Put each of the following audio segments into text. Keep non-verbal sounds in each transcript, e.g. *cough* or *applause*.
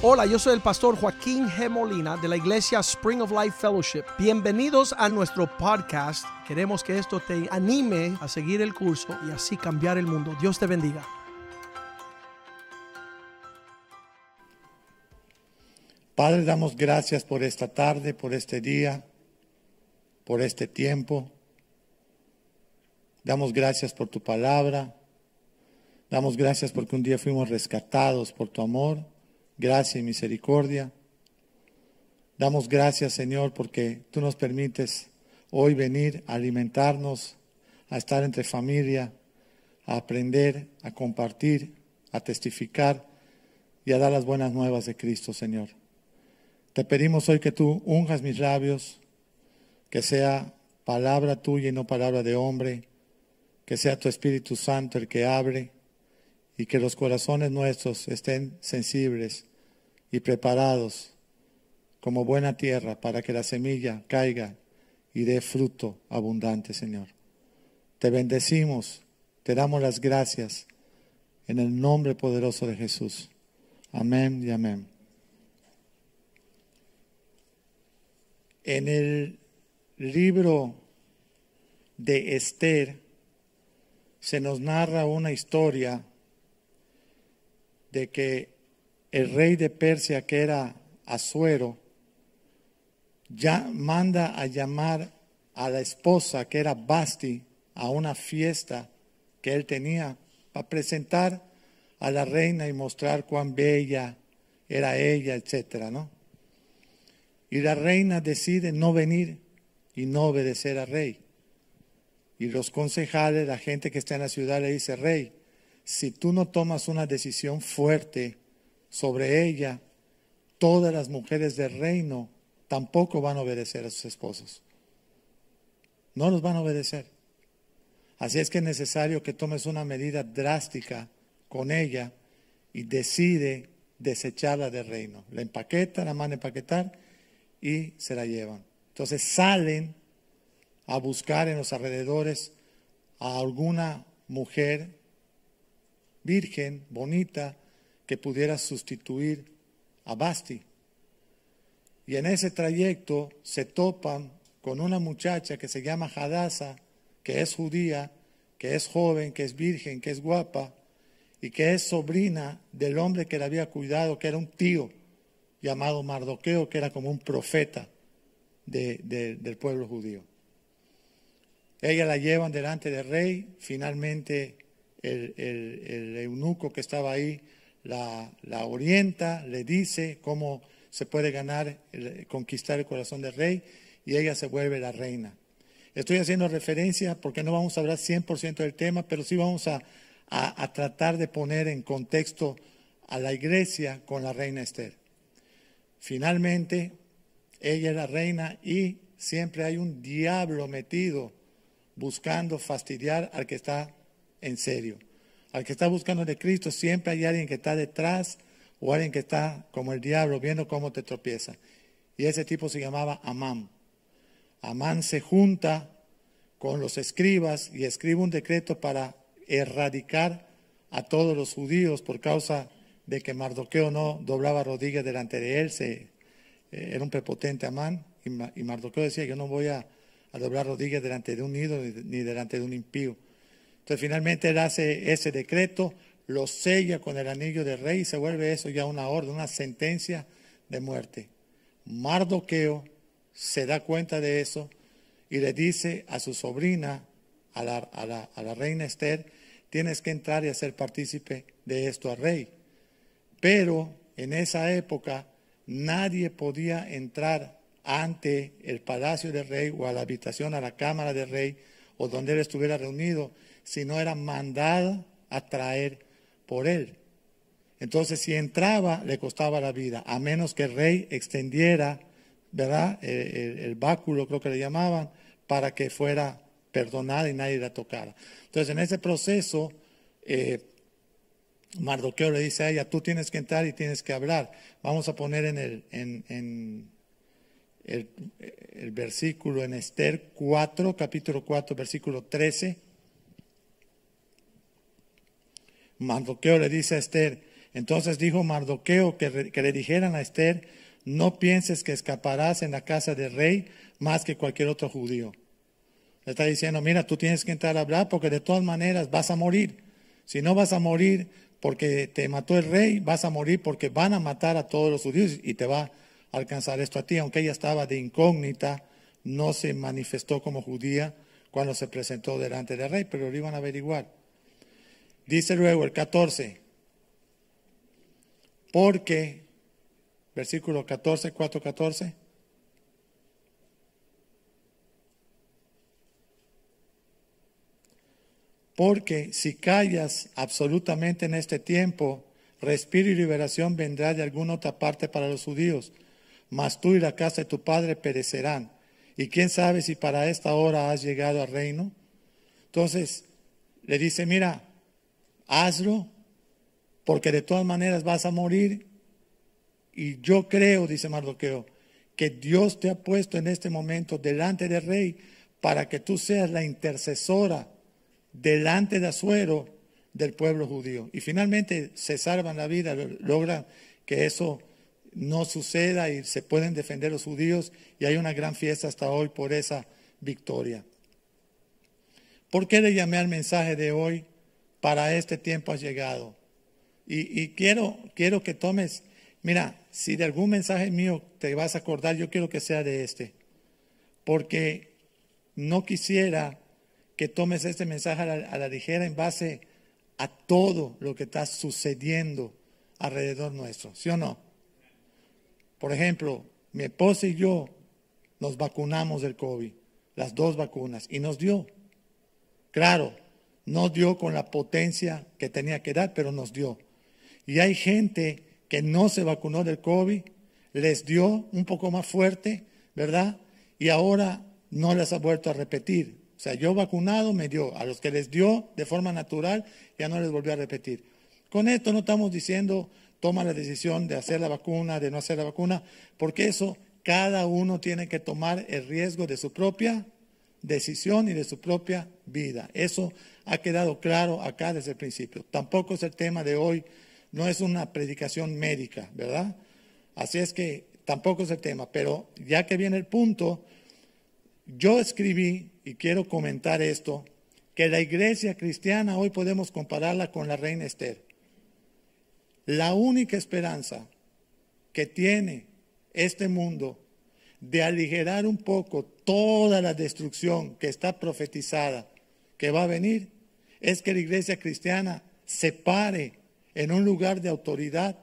Hola, yo soy el pastor Joaquín G. Molina de la iglesia Spring of Life Fellowship. Bienvenidos a nuestro podcast. Queremos que esto te anime a seguir el curso y así cambiar el mundo. Dios te bendiga. Padre, damos gracias por esta tarde, por este día, por este tiempo. Damos gracias por tu palabra. Damos gracias porque un día fuimos rescatados por tu amor gracia y misericordia. Damos gracias, Señor, porque tú nos permites hoy venir a alimentarnos, a estar entre familia, a aprender, a compartir, a testificar y a dar las buenas nuevas de Cristo, Señor. Te pedimos hoy que tú unjas mis labios, que sea palabra tuya y no palabra de hombre, que sea tu Espíritu Santo el que abre y que los corazones nuestros estén sensibles y preparados como buena tierra para que la semilla caiga y dé fruto abundante, Señor. Te bendecimos, te damos las gracias en el nombre poderoso de Jesús. Amén y amén. En el libro de Esther se nos narra una historia de que el rey de Persia, que era Asuero, ya manda a llamar a la esposa, que era Basti, a una fiesta que él tenía para presentar a la reina y mostrar cuán bella era ella, etcétera, ¿no? Y la reina decide no venir y no obedecer al rey. Y los concejales, la gente que está en la ciudad, le dice, rey, si tú no tomas una decisión fuerte, sobre ella, todas las mujeres del reino tampoco van a obedecer a sus esposos. No los van a obedecer. Así es que es necesario que tomes una medida drástica con ella y decide desecharla del reino. La empaqueta, la manda a empaquetar y se la llevan. Entonces salen a buscar en los alrededores a alguna mujer virgen, bonita, que pudiera sustituir a Basti. Y en ese trayecto se topan con una muchacha que se llama Hadasa, que es judía, que es joven, que es virgen, que es guapa y que es sobrina del hombre que la había cuidado, que era un tío llamado Mardoqueo, que era como un profeta del pueblo judío. Ella la llevan delante del rey, finalmente el, el eunuco que estaba ahí la, orienta, le dice cómo se puede ganar, conquistar el corazón del rey y ella se vuelve la reina. Estoy haciendo referencia porque no vamos a hablar 100% del tema, pero sí vamos a, a, tratar de poner en contexto a la iglesia con la reina Esther. Finalmente, ella es la reina y siempre hay un diablo metido buscando fastidiar al que está en serio al que está buscando de Cristo, siempre hay alguien que está detrás o alguien que está como el diablo viendo cómo te tropieza. Y ese tipo se llamaba Amán. Amán se junta con los escribas y escribe un decreto para erradicar a todos los judíos por causa de que Mardoqueo no doblaba rodillas delante de él. Se, eh, era un prepotente Amán y, Mardoqueo decía, yo no voy a, a doblar rodillas delante de un ídolo ni delante de un impío. Entonces finalmente él hace ese decreto, lo sella con el anillo de rey y se vuelve eso ya una orden, una sentencia de muerte. Mardoqueo se da cuenta de eso y le dice a su sobrina, a la, a la, reina Esther, tienes que entrar y hacer partícipe de esto al rey. Pero en esa época nadie podía entrar ante el palacio del rey o a la habitación, a la cámara del rey o donde él estuviera reunido sino era mandada a traer por él. Entonces, si entraba, le costaba la vida, a menos que el rey extendiera, ¿verdad? El, báculo, creo que le llamaban, para que fuera perdonada y nadie la tocara. Entonces, en ese proceso, eh, Mardoqueo le dice a ella, tú tienes que entrar y tienes que hablar. Vamos a poner en el, en, el, el versículo en Esther 4, capítulo 4, versículo 13. Mardoqueo le dice a Esther, Entonces dijo Mardoqueo que, le dijeran a Esther, no pienses que escaparás en la casa del rey más que cualquier otro judío. Le está diciendo, mira, tú tienes que entrar a hablar porque de todas maneras vas a morir. Si no vas a morir porque te mató el rey, vas a morir porque van a matar a todos los judíos y te va a alcanzar esto a ti. Aunque ella estaba de incógnita, no se manifestó como judía cuando se presentó delante del rey, pero lo iban a averiguar. Dice luego el 14, porque, versículo 14, 4, 14. Porque si callas absolutamente en este tiempo, respiro y liberación vendrá de alguna otra parte para los judíos, mas tú y la casa de tu padre perecerán. Y quién sabe si para esta hora has llegado al reino. Entonces le dice, mira, hazlo, porque de todas maneras vas a morir. Y yo creo, dice Mardoqueo, que Dios te ha puesto en este momento delante del rey para que tú seas la intercesora delante de Azuero del pueblo judío. Y finalmente se salvan la vida, logran que eso no suceda y se pueden defender los judíos y hay una gran fiesta hasta hoy por esa victoria. ¿Por qué le llamé al mensaje de hoy? Para este tiempo has llegado. Y, quiero, quiero que tomes, mira, si de algún mensaje mío te vas a acordar, yo quiero que sea de este. Porque no quisiera que tomes este mensaje a la, ligera en base a todo lo que está sucediendo alrededor nuestro, ¿sí o no? Por ejemplo, mi esposa y yo nos vacunamos del COVID, las dos vacunas, y nos dio. Claro, no dio con la potencia que tenía que dar, pero nos dio. Y hay gente que no se vacunó del COVID, les dio un poco más fuerte, ¿verdad? Y ahora no les ha vuelto a repetir. O sea, yo vacunado me dio, a los que les dio de forma natural, ya no les volvió a repetir. Con esto no estamos diciendo toma la decisión de hacer la vacuna, de no hacer la vacuna, porque eso cada uno tiene que tomar el riesgo de su propia decisión y de su propia vida. Eso ha quedado claro acá desde el principio. Tampoco es el tema de hoy, no es una predicación médica, ¿verdad? Así es que tampoco es el tema, pero ya que viene el punto, yo escribí y quiero comentar esto, que la iglesia cristiana hoy podemos compararla con la reina Esther. La única esperanza que tiene este mundo de aligerar un poco toda la destrucción que está profetizada, que va a venir, es que la iglesia cristiana se pare en un lugar de autoridad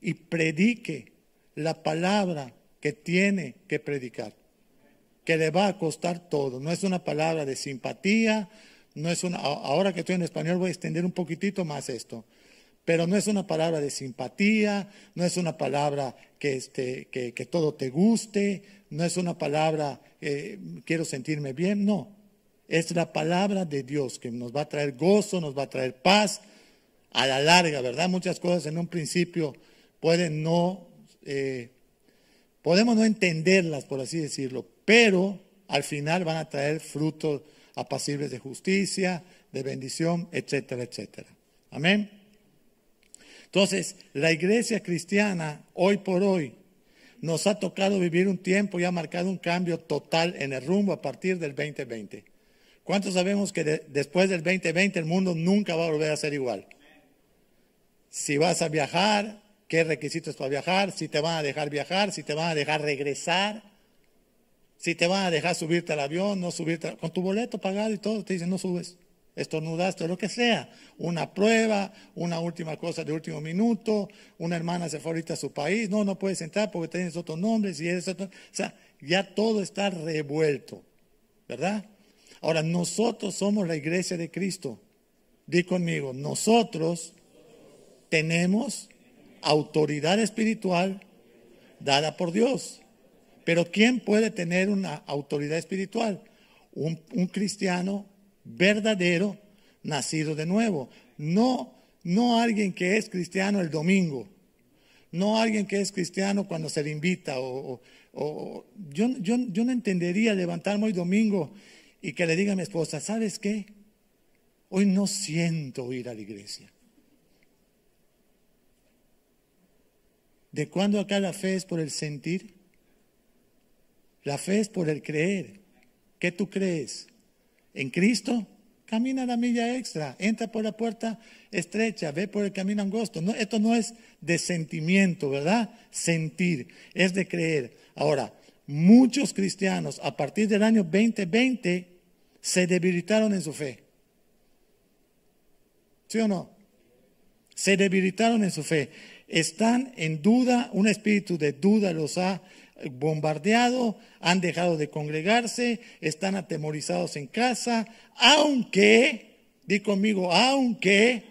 y predique la palabra que tiene que predicar que le va a costar todo. No es una palabra de simpatía, no es una, ahora que estoy en español voy a extender un poquitito más esto, pero no es una palabra de simpatía, no es una palabra que, este, que, todo te guste, no es una palabra eh, quiero sentirme bien, no. Es la palabra de Dios que nos va a traer gozo, nos va a traer paz a la larga, ¿verdad? Muchas cosas en un principio pueden no, eh, podemos no entenderlas, por así decirlo, pero al final van a traer frutos apacibles de justicia, de bendición, etcétera, etcétera. Amén. Entonces, la iglesia cristiana, hoy por hoy, nos ha tocado vivir un tiempo y ha marcado un cambio total en el rumbo a partir del 2020. ¿Cuántos sabemos que después del 2020 el mundo nunca va a volver a ser igual? Si vas a viajar, ¿qué requisitos para viajar? Si te van a dejar viajar, si te van a dejar regresar si te van a dejar subirte al avión, no subirte, con tu boleto pagado y todo, te dicen no subes, estornudaste, lo que sea. Una prueba, una última cosa de último minuto, una hermana se fue ahorita a su país, no, no puedes entrar porque tienes otro nombre, si eres otro, o sea, ya todo está revuelto, ¿verdad? Ahora, nosotros somos la iglesia de Cristo. Di conmigo, nosotros tenemos autoridad espiritual dada por Dios. Pero ¿quién puede tener una autoridad espiritual? Un, cristiano verdadero, nacido de nuevo. No, no alguien que es cristiano el domingo. No alguien que es cristiano cuando se le invita. O, yo, yo, yo no entendería levantarme hoy domingo y que le diga a mi esposa, ¿sabes qué? Hoy no siento ir a la iglesia. ¿De cuándo acá la fe es por el sentir? La fe es por el creer. ¿Qué tú crees? ¿En Cristo? Camina la milla extra, entra por la puerta estrecha, ve por el camino angosto. Esto no es de sentimiento, ¿verdad? Sentir, es de creer. Ahora, muchos cristianos a partir del año 2020 se debilitaron en su fe. ¿Sí o no? Se debilitaron en su fe. Están en duda, un espíritu de duda los ha bombardeado, han dejado de congregarse, están atemorizados en casa, aunque, di conmigo, aunque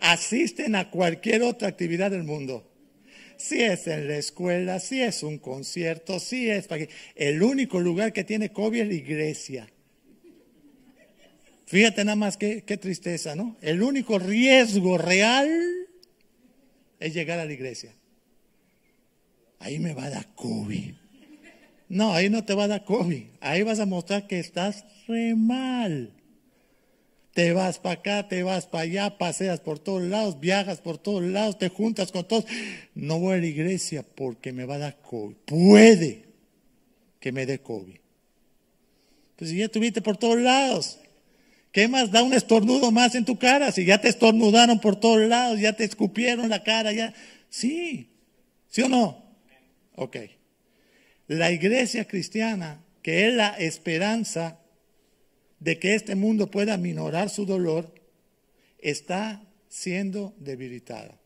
asisten a cualquier otra actividad del mundo. Si es en la escuela, si es un concierto, si es... El único lugar que tiene COVID es la iglesia. Fíjate nada más qué, tristeza, ¿no? El único riesgo real es llegar a la iglesia. Ahí me va a dar COVID. No, ahí no te va a dar COVID. Ahí vas a mostrar que estás re mal. Te vas para acá, te vas para allá, paseas por todos lados, viajas por todos lados, te juntas con todos. No voy a la iglesia porque me va a dar COVID. Puede que me dé COVID. Pues si ya estuviste por todos lados, ¿qué más da un estornudo más en tu cara? Si ya te estornudaron por todos lados, ya te escupieron la cara, ya. Sí, ¿sí o no? Ok. La iglesia cristiana, que es la esperanza de que este mundo pueda minorar su dolor, está siendo debilitada.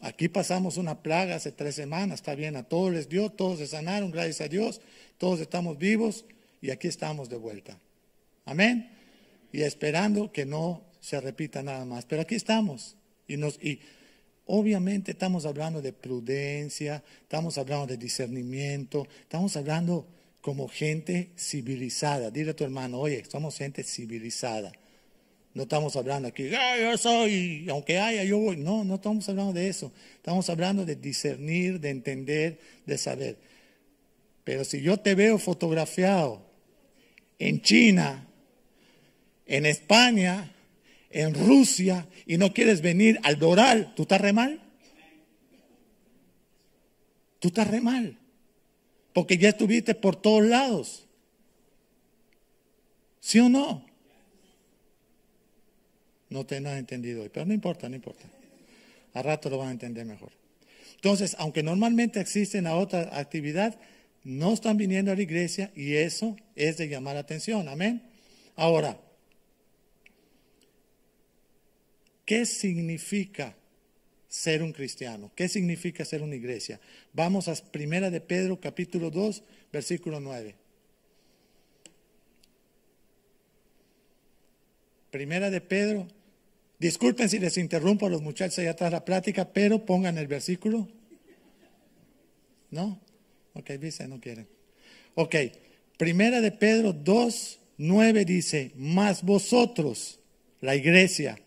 Aquí pasamos una plaga hace tres semanas, está bien, a todos les dio, todos se sanaron, gracias a Dios, todos estamos vivos y aquí estamos de vuelta. Amén. Y esperando que no se repita nada más. Pero aquí estamos. Y, nos, y obviamente estamos hablando de prudencia, estamos hablando de discernimiento, estamos hablando como gente civilizada. Dile a tu hermano, oye, somos gente civilizada. No estamos hablando aquí, yo soy, aunque haya, yo voy. No, no estamos hablando de eso. Estamos hablando de discernir, de entender, de saber. Pero si yo te veo fotografiado en China, en España, en Rusia y no quieres venir al Doral, ¿tú estás re mal? Tú estás re mal porque ya estuviste por todos lados. ¿Sí o no? No te has entendido hoy, pero no importa, no importa. A rato lo van a entender mejor. Entonces, aunque normalmente existen a otra actividad, no están viniendo a la iglesia y eso es de llamar la atención. Amén. Ahora, ¿qué significa ser un cristiano. ¿Qué significa ser una iglesia? Vamos a Primera de Pedro capítulo 2, versículo 9. Primera de Pedro. Disculpen si les interrumpo a los muchachos allá atrás la plática, pero pongan el versículo. ¿No? Ok, dice, no quieren. Ok, Primera de Pedro 2, 9 dice, mas vosotros, la iglesia,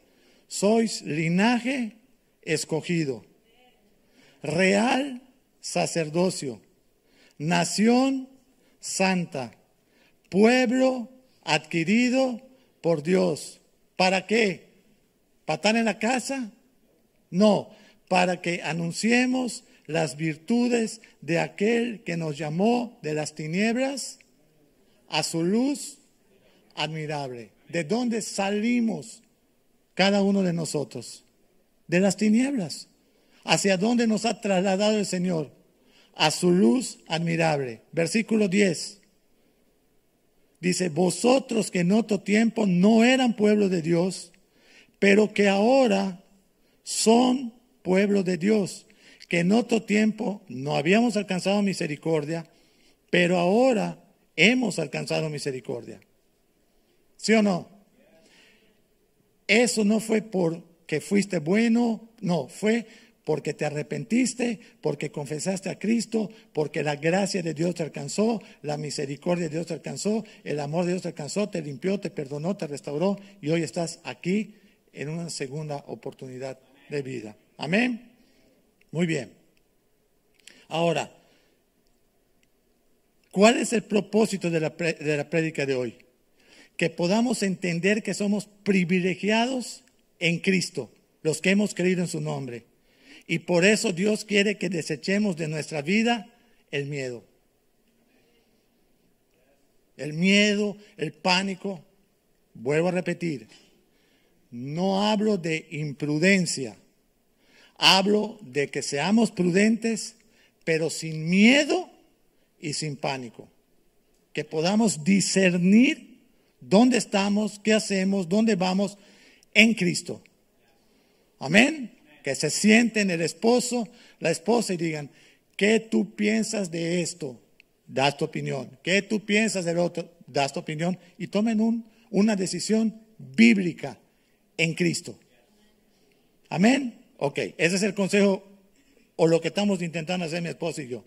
sois linaje escogido, real sacerdocio, nación santa, pueblo adquirido por Dios. ¿Para qué? ¿Para estar en la casa? No, para que anunciemos las virtudes de aquel que nos llamó de las tinieblas a su luz admirable. ¿De dónde salimos cada uno de nosotros? de las tinieblas. ¿Hacia dónde nos ha trasladado el Señor? A su luz admirable. Versículo 10. Dice, vosotros que en otro tiempo no eran pueblo de Dios, pero que ahora son pueblo de Dios, que en otro tiempo no habíamos alcanzado misericordia, pero ahora hemos alcanzado misericordia. ¿Sí o no? Eso no fue por que fuiste bueno, no, fue porque te arrepentiste, porque confesaste a Cristo, porque la gracia de Dios te alcanzó, la misericordia de Dios te alcanzó, el amor de Dios te alcanzó, te limpió, te perdonó, te restauró y hoy estás aquí en una segunda oportunidad de vida. Amén. Muy bien. Ahora, ¿cuál es el propósito de la, de la prédica de hoy? Que podamos entender que somos privilegiados en Cristo, los que hemos creído en su nombre, Y por eso Dios quiere que desechemos de nuestra vida el miedo. El miedo, el pánico. Vuelvo a repetir, no hablo de imprudencia, hablo de que seamos prudentes, pero sin miedo y sin pánico. Que podamos discernir dónde estamos, qué hacemos, dónde vamos en Cristo. Amén. Que se sienten el esposo, la esposa y digan, ¿qué tú piensas de esto? Das tu opinión. ¿Qué tú piensas del otro? Das tu opinión. Y tomen un, una decisión bíblica en Cristo. Amén. Ok, ese es el consejo o lo que estamos intentando hacer mi esposa y yo.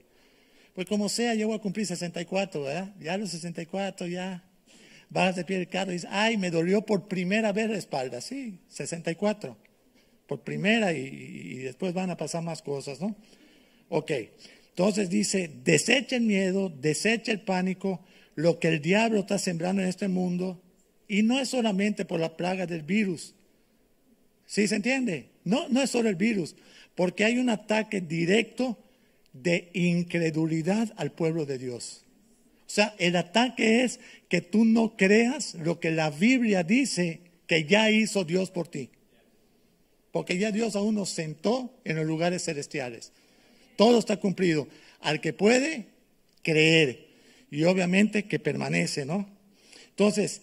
Pues como sea, yo voy a cumplir 64, ¿verdad? Ya los 64, ya vas de pie del carro y dices, ay, me dolió por primera vez la espalda. Sí, 64. Por primera y, y después van a pasar más cosas, ¿no? Ok, entonces dice, desecha el miedo, desecha el pánico, lo que el diablo está sembrando en este mundo, y no es solamente por la plaga del virus. ¿Sí se entiende? No, no es solo el virus, porque hay un ataque directo de incredulidad al pueblo de Dios. O sea, el ataque es que tú no creas lo que la Biblia dice que ya hizo Dios por ti. Porque ya Dios aún nos sentó en los lugares celestiales. Todo está cumplido. Al que puede, creer. Y obviamente que permanece, ¿no? Entonces,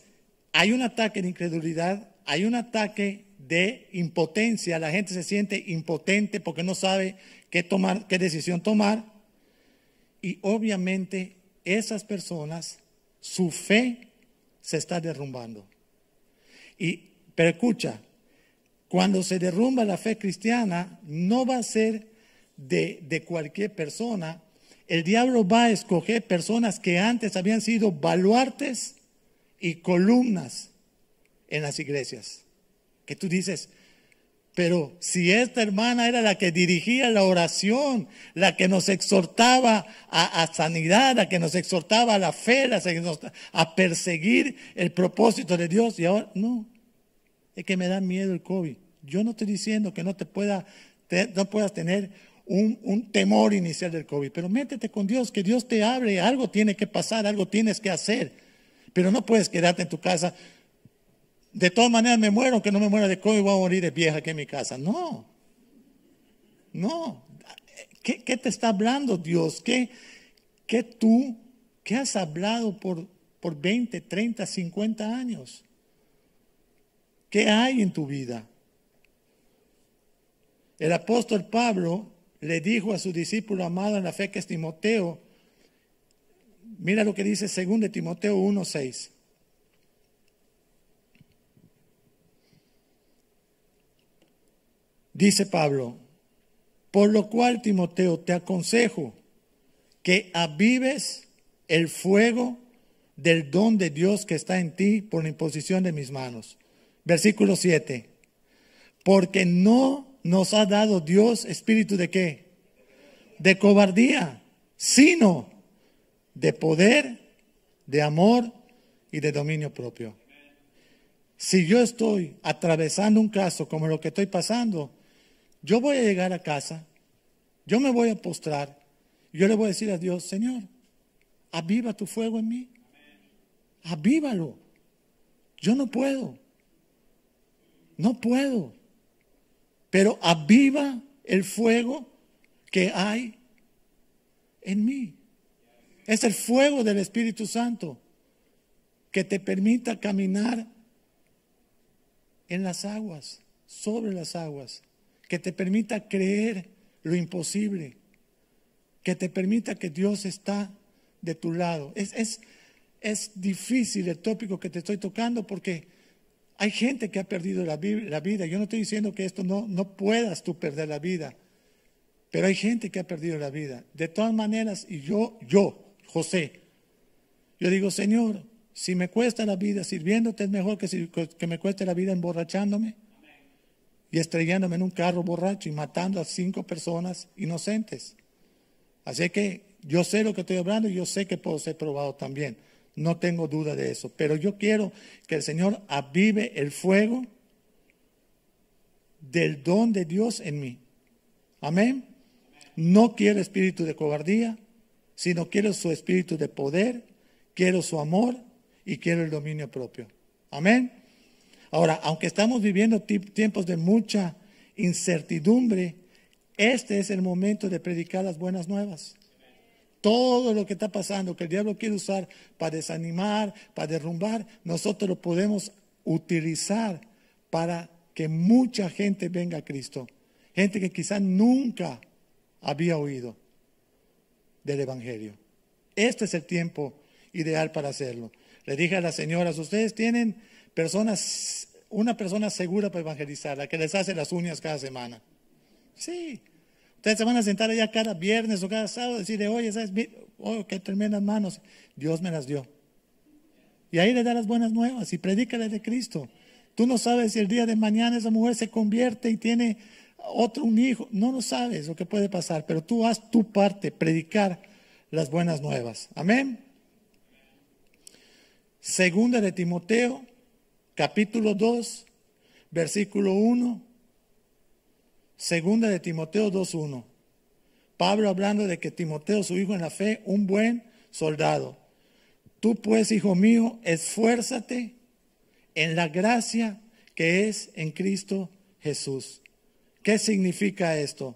hay un ataque de incredulidad, hay un ataque de impotencia. La gente se siente impotente porque no sabe qué tomar, qué decisión tomar. Y obviamente esas personas, su fe se está derrumbando. Y, pero escucha, cuando se derrumba la fe cristiana, no va a ser de, de cualquier persona. El diablo va a escoger personas que antes habían sido baluartes y columnas en las iglesias. Que tú dices, pero si esta hermana era la que dirigía la oración, la que nos exhortaba a, sanidad, la que nos exhortaba a la fe, a perseguir el propósito de Dios, y ahora no, es que me da miedo el COVID. Yo no estoy diciendo que no te pueda, no puedas tener un, un, temor inicial del COVID, pero métete con Dios, que Dios te hable, algo tiene que pasar, algo tienes que hacer, pero no puedes quedarte en tu casa de todas maneras me muero, que no me muera de COVID, voy a morir de vieja aquí en mi casa. No, no. ¿Qué, te está hablando Dios? ¿Qué, qué tú, qué has hablado por, por 20, 30, 50 años? ¿Qué hay en tu vida? El apóstol Pablo le dijo a su discípulo amado en la fe que es Timoteo, mira lo que dice 2 Timoteo 1.6. Dice Pablo, por lo cual, Timoteo, te aconsejo que avives el fuego del don de Dios que está en ti por la imposición de mis manos. Versículo 7. Porque no nos ha dado Dios espíritu de qué? De cobardía, sino de poder, de amor y de dominio propio. Si yo estoy atravesando un caso como lo que estoy pasando, yo voy a llegar a casa, yo me voy a postrar, yo le voy a decir a Dios, Señor, aviva tu fuego en mí, avívalo. Yo no puedo, no puedo, pero aviva el fuego que hay en mí. Es el fuego del Espíritu Santo que te permita caminar en las aguas, sobre las aguas que te permita creer lo imposible, que te permita que Dios está de tu lado. Es, es, es difícil el tópico que te estoy tocando porque hay gente que ha perdido la, vida. Yo no estoy diciendo que esto no, no puedas tú perder la vida, pero hay gente que ha perdido la vida. De todas maneras, y yo, yo, José, yo digo, Señor, si me cuesta la vida sirviéndote es mejor que, que me cueste la vida emborrachándome y estrellándome en un carro borracho y matando a cinco personas inocentes. Así que yo sé lo que estoy hablando y yo sé que puedo ser probado también. No tengo duda de eso. Pero yo quiero que el Señor avive el fuego del don de Dios en mí. Amén. No quiero espíritu de cobardía, sino quiero su espíritu de poder, quiero su amor y quiero el dominio propio. Amén. Ahora, aunque estamos viviendo tiempos de mucha incertidumbre, este es el momento de predicar las buenas nuevas. Todo lo que está pasando, que el diablo quiere usar para desanimar, para derrumbar, nosotros lo podemos utilizar para que mucha gente venga a Cristo. Gente que quizás nunca había oído del Evangelio. Este es el tiempo ideal para hacerlo. Le dije a las señoras, ustedes tienen personas, una persona segura para evangelizar, la que les hace las uñas cada semana. Sí. Ustedes se van a sentar allá cada viernes o cada sábado y decirle, oye, ¿sabes? Oh, qué tremendas manos. Dios me las dio. Y ahí le da las buenas nuevas y predícale de Cristo. Tú no sabes si el día de mañana esa mujer se convierte y tiene otro un hijo. No lo sabes lo que puede pasar, pero tú haz tu parte, predicar las buenas nuevas. Amén. Segunda de Timoteo, capítulo 2, versículo 1. Segunda de Timoteo 2.1. Pablo hablando de que Timoteo, su hijo en la fe, un buen soldado. Tú pues, hijo mío, esfuérzate en la gracia que es en Cristo Jesús. ¿Qué significa esto?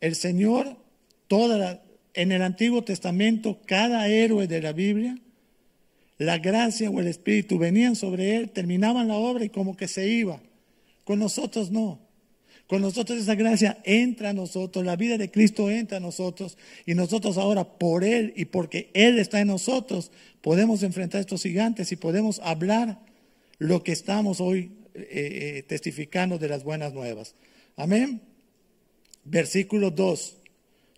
El Señor, en el Antiguo Testamento, cada héroe de la Biblia, la gracia o el Espíritu venían sobre él, terminaban la obra y como que se iba. Con nosotros no. Con nosotros esa gracia entra a nosotros, la vida de Cristo entra a nosotros y nosotros ahora por Él y porque Él está en nosotros podemos enfrentar estos gigantes y podemos hablar lo que estamos hoy eh, eh, testificando de las buenas nuevas. Amén. Versículo 2,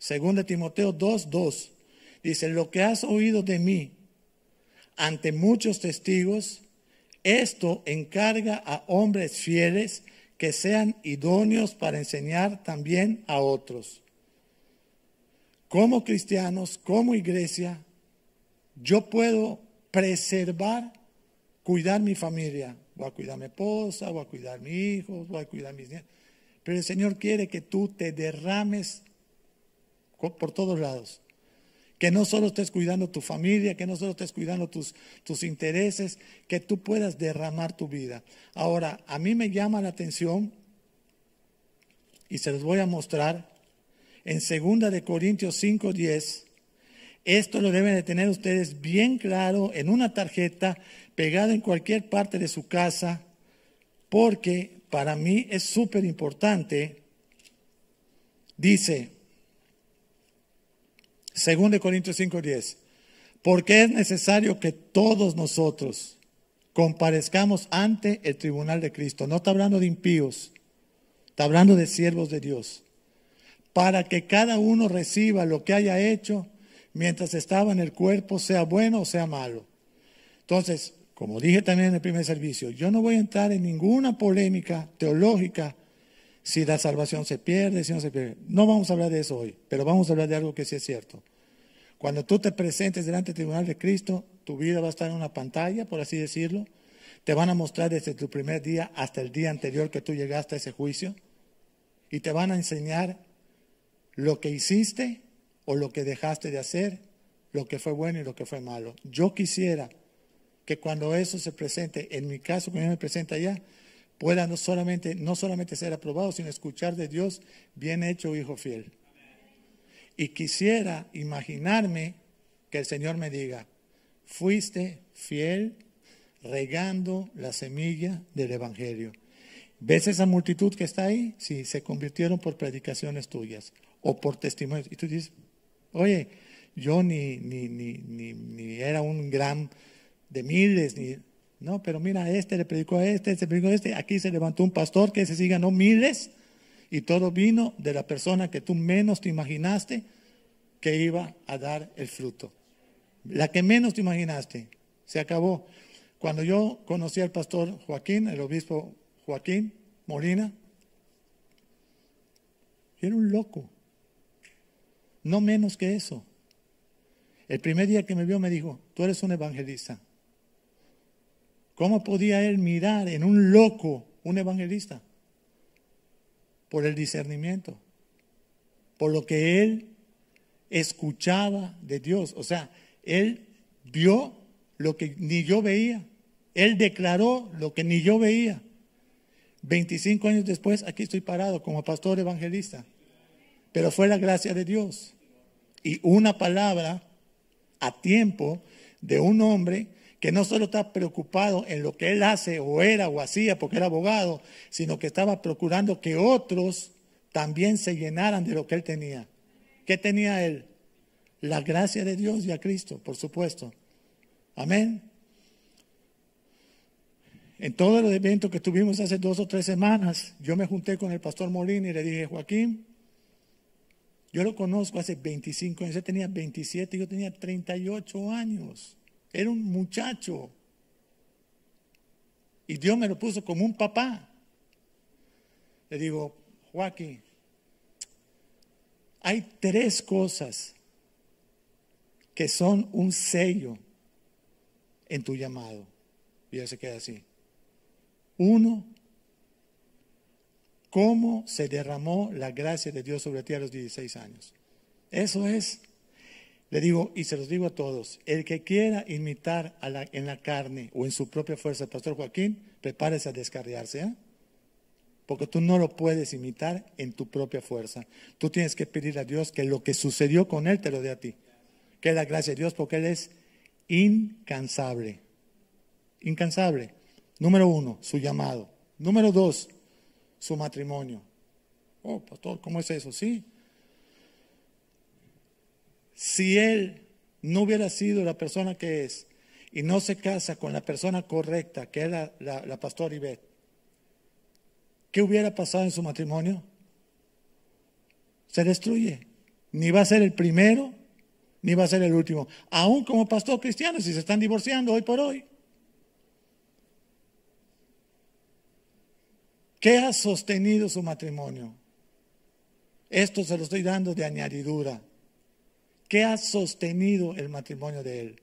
2 Timoteo 2, 2. Dice, lo que has oído de mí ante muchos testigos, esto encarga a hombres fieles que sean idóneos para enseñar también a otros. Como cristianos, como iglesia, yo puedo preservar, cuidar mi familia. Voy a cuidar a mi esposa, voy a cuidar a mis hijos, voy a cuidar a mis nietos. Pero el Señor quiere que tú te derrames por todos lados que no solo estés cuidando tu familia, que no solo estés cuidando tus, tus intereses, que tú puedas derramar tu vida. Ahora, a mí me llama la atención, y se los voy a mostrar, en 2 de Corintios 5:10, esto lo deben de tener ustedes bien claro en una tarjeta pegada en cualquier parte de su casa, porque para mí es súper importante. Dice, según de Corintios 5:10. Porque es necesario que todos nosotros comparezcamos ante el tribunal de Cristo. No está hablando de impíos, está hablando de siervos de Dios. Para que cada uno reciba lo que haya hecho mientras estaba en el cuerpo, sea bueno o sea malo. Entonces, como dije también en el primer servicio, yo no voy a entrar en ninguna polémica teológica si la salvación se pierde, si no se pierde. No vamos a hablar de eso hoy, pero vamos a hablar de algo que sí es cierto. Cuando tú te presentes delante del tribunal de Cristo, tu vida va a estar en una pantalla, por así decirlo. Te van a mostrar desde tu primer día hasta el día anterior que tú llegaste a ese juicio. Y te van a enseñar lo que hiciste o lo que dejaste de hacer, lo que fue bueno y lo que fue malo. Yo quisiera que cuando eso se presente, en mi caso, cuando me presenta allá, pueda no solamente, no solamente ser aprobado, sino escuchar de Dios, bien hecho, hijo fiel. Y quisiera imaginarme que el Señor me diga, fuiste fiel regando la semilla del Evangelio. ¿Ves esa multitud que está ahí? Sí, se convirtieron por predicaciones tuyas o por testimonios. Y tú dices, oye, yo ni, ni, ni, ni, era un gran de miles, ni, no, pero mira, este le predicó a este, este predicó a este, aquí se levantó un pastor que se siga, no miles, y todo vino de la persona que tú menos te imaginaste que iba a dar el fruto. La que menos te imaginaste. Se acabó. Cuando yo conocí al pastor Joaquín, el obispo Joaquín Molina, era un loco. No menos que eso. El primer día que me vio me dijo, tú eres un evangelista. ¿Cómo podía él mirar en un loco un evangelista? por el discernimiento, por lo que él escuchaba de Dios. O sea, él vio lo que ni yo veía. Él declaró lo que ni yo veía. 25 años después, aquí estoy parado como pastor evangelista. Pero fue la gracia de Dios. Y una palabra a tiempo de un hombre que no solo está preocupado en lo que él hace o era o hacía porque era abogado, sino que estaba procurando que otros también se llenaran de lo que él tenía. ¿Qué tenía él? La gracia de Dios y a Cristo, por supuesto. Amén. En todo el evento que tuvimos hace dos o tres semanas, yo me junté con el pastor Molina y le dije, Joaquín, yo lo conozco hace 25 años, él tenía 27, yo tenía 38 años. Era un muchacho. Y Dios me lo puso como un papá. Le digo, Joaquín, hay tres cosas que son un sello en tu llamado. Y ya se queda así. Uno, cómo se derramó la gracia de Dios sobre ti a los 16 años. Eso es le digo, y se los digo a todos, el que quiera imitar en la carne o en su propia fuerza al pastor Joaquín, prepárese a descarriarse, ¿eh? porque tú no lo puedes imitar en tu propia fuerza. Tú tienes que pedir a Dios que lo que sucedió con él te lo dé a ti. Que la gracia de Dios, porque él es incansable. Incansable. Número uno, su llamado. Número dos, su matrimonio. Oh, pastor, ¿cómo es eso? Sí, si él no hubiera sido la persona que es y no se casa con la persona correcta, que era la, la pastora Ivette, ¿qué hubiera pasado en su matrimonio? Se destruye. Ni va a ser el primero, ni va a ser el último. Aún como pastor cristiano, si se están divorciando hoy por hoy. ¿Qué ha sostenido su matrimonio? Esto se lo estoy dando de añadidura. ¿Qué ha sostenido el matrimonio de él?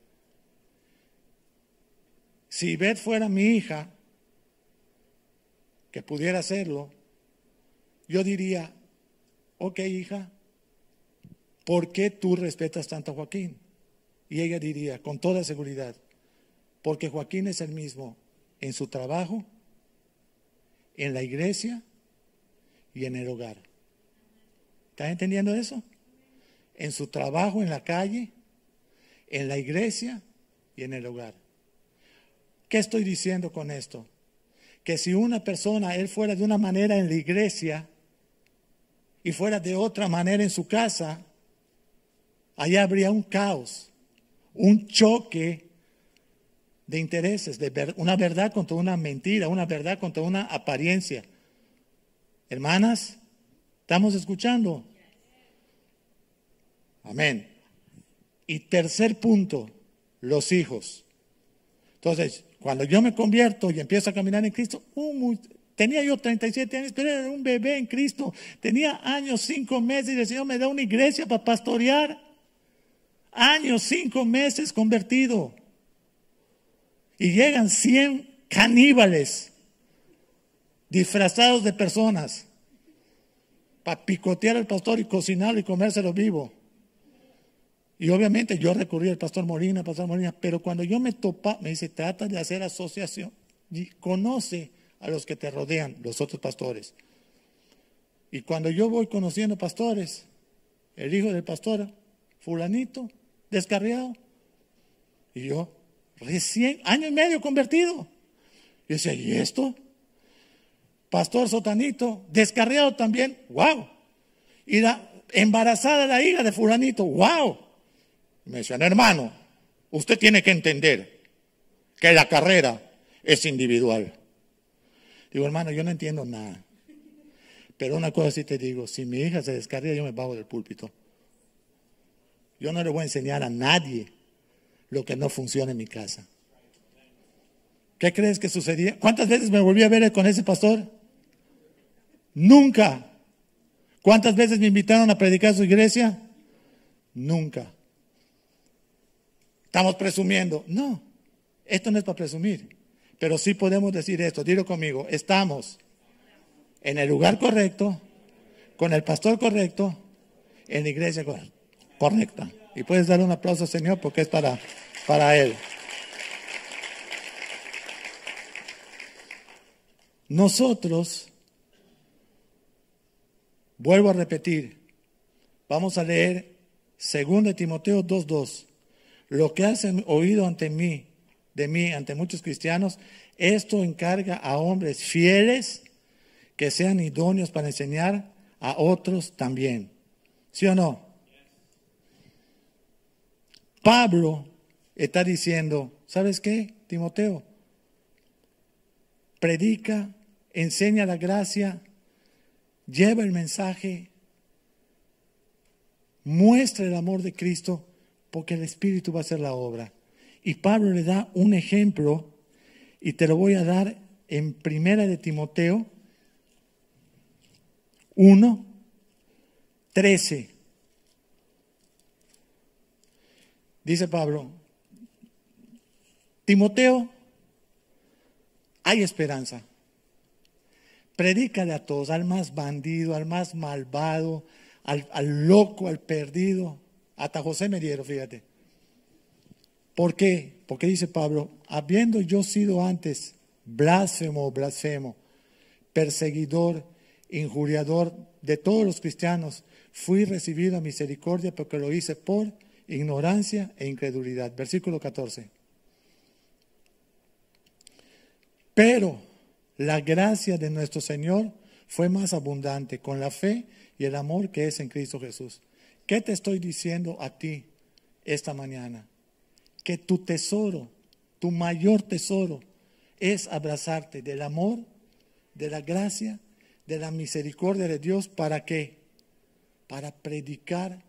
Si Beth fuera mi hija, que pudiera hacerlo, yo diría, ok hija, ¿por qué tú respetas tanto a Joaquín? Y ella diría, con toda seguridad, porque Joaquín es el mismo en su trabajo, en la iglesia y en el hogar. ¿Estás entendiendo eso? En su trabajo en la calle, en la iglesia y en el hogar. ¿Qué estoy diciendo con esto? Que si una persona, él fuera de una manera en la iglesia y fuera de otra manera en su casa, allá habría un caos, un choque de intereses, de una verdad contra una mentira, una verdad contra una apariencia. Hermanas, ¿estamos escuchando? Amén. Y tercer punto, los hijos. Entonces, cuando yo me convierto y empiezo a caminar en Cristo, tenía yo 37 años, pero era un bebé en Cristo. Tenía años, cinco meses y el Señor me da una iglesia para pastorear. Años, cinco meses convertido. Y llegan 100 caníbales disfrazados de personas para picotear al pastor y cocinarlo y comérselo vivo. Y obviamente yo recurrí al pastor Molina, pastor Molina, pero cuando yo me topa, me dice, trata de hacer asociación y conoce a los que te rodean, los otros pastores. Y cuando yo voy conociendo pastores, el hijo del pastor, fulanito, descarriado, y yo, recién, año y medio convertido. Y decía, ¿y esto? Pastor Sotanito, descarriado también, wow. Y la embarazada la hija de fulanito, wow. Me decían, hermano, usted tiene que entender que la carrera es individual. Digo, hermano, yo no entiendo nada. Pero una cosa sí te digo, si mi hija se descarga, yo me bajo del púlpito. Yo no le voy a enseñar a nadie lo que no funciona en mi casa. ¿Qué crees que sucedía? ¿Cuántas veces me volví a ver con ese pastor? Nunca. ¿Cuántas veces me invitaron a predicar a su iglesia? Nunca. Estamos presumiendo. No, esto no es para presumir. Pero sí podemos decir esto, dilo conmigo, estamos en el lugar correcto, con el pastor correcto, en la iglesia correcta. Y puedes dar un aplauso al Señor porque es para, para Él. Nosotros, vuelvo a repetir, vamos a leer 2 Timoteo 2.2. Lo que has oído ante mí, de mí, ante muchos cristianos, esto encarga a hombres fieles que sean idóneos para enseñar a otros también. ¿Sí o no? Pablo está diciendo, ¿sabes qué, Timoteo? Predica, enseña la gracia, lleva el mensaje, muestra el amor de Cristo, porque el Espíritu va a hacer la obra. Y Pablo le da un ejemplo, y te lo voy a dar en Primera de Timoteo 1, 13. Dice Pablo, Timoteo, hay esperanza. Predícale a todos, al más bandido, al más malvado, al, al loco, al perdido. Hasta José me dieron, fíjate. ¿Por qué? Porque dice Pablo, habiendo yo sido antes blasfemo, blasfemo, perseguidor, injuriador de todos los cristianos, fui recibido a misericordia porque lo hice por ignorancia e incredulidad. Versículo 14. Pero la gracia de nuestro Señor fue más abundante con la fe y el amor que es en Cristo Jesús. ¿Qué te estoy diciendo a ti esta mañana? Que tu tesoro, tu mayor tesoro, es abrazarte del amor, de la gracia, de la misericordia de Dios. ¿Para qué? Para predicar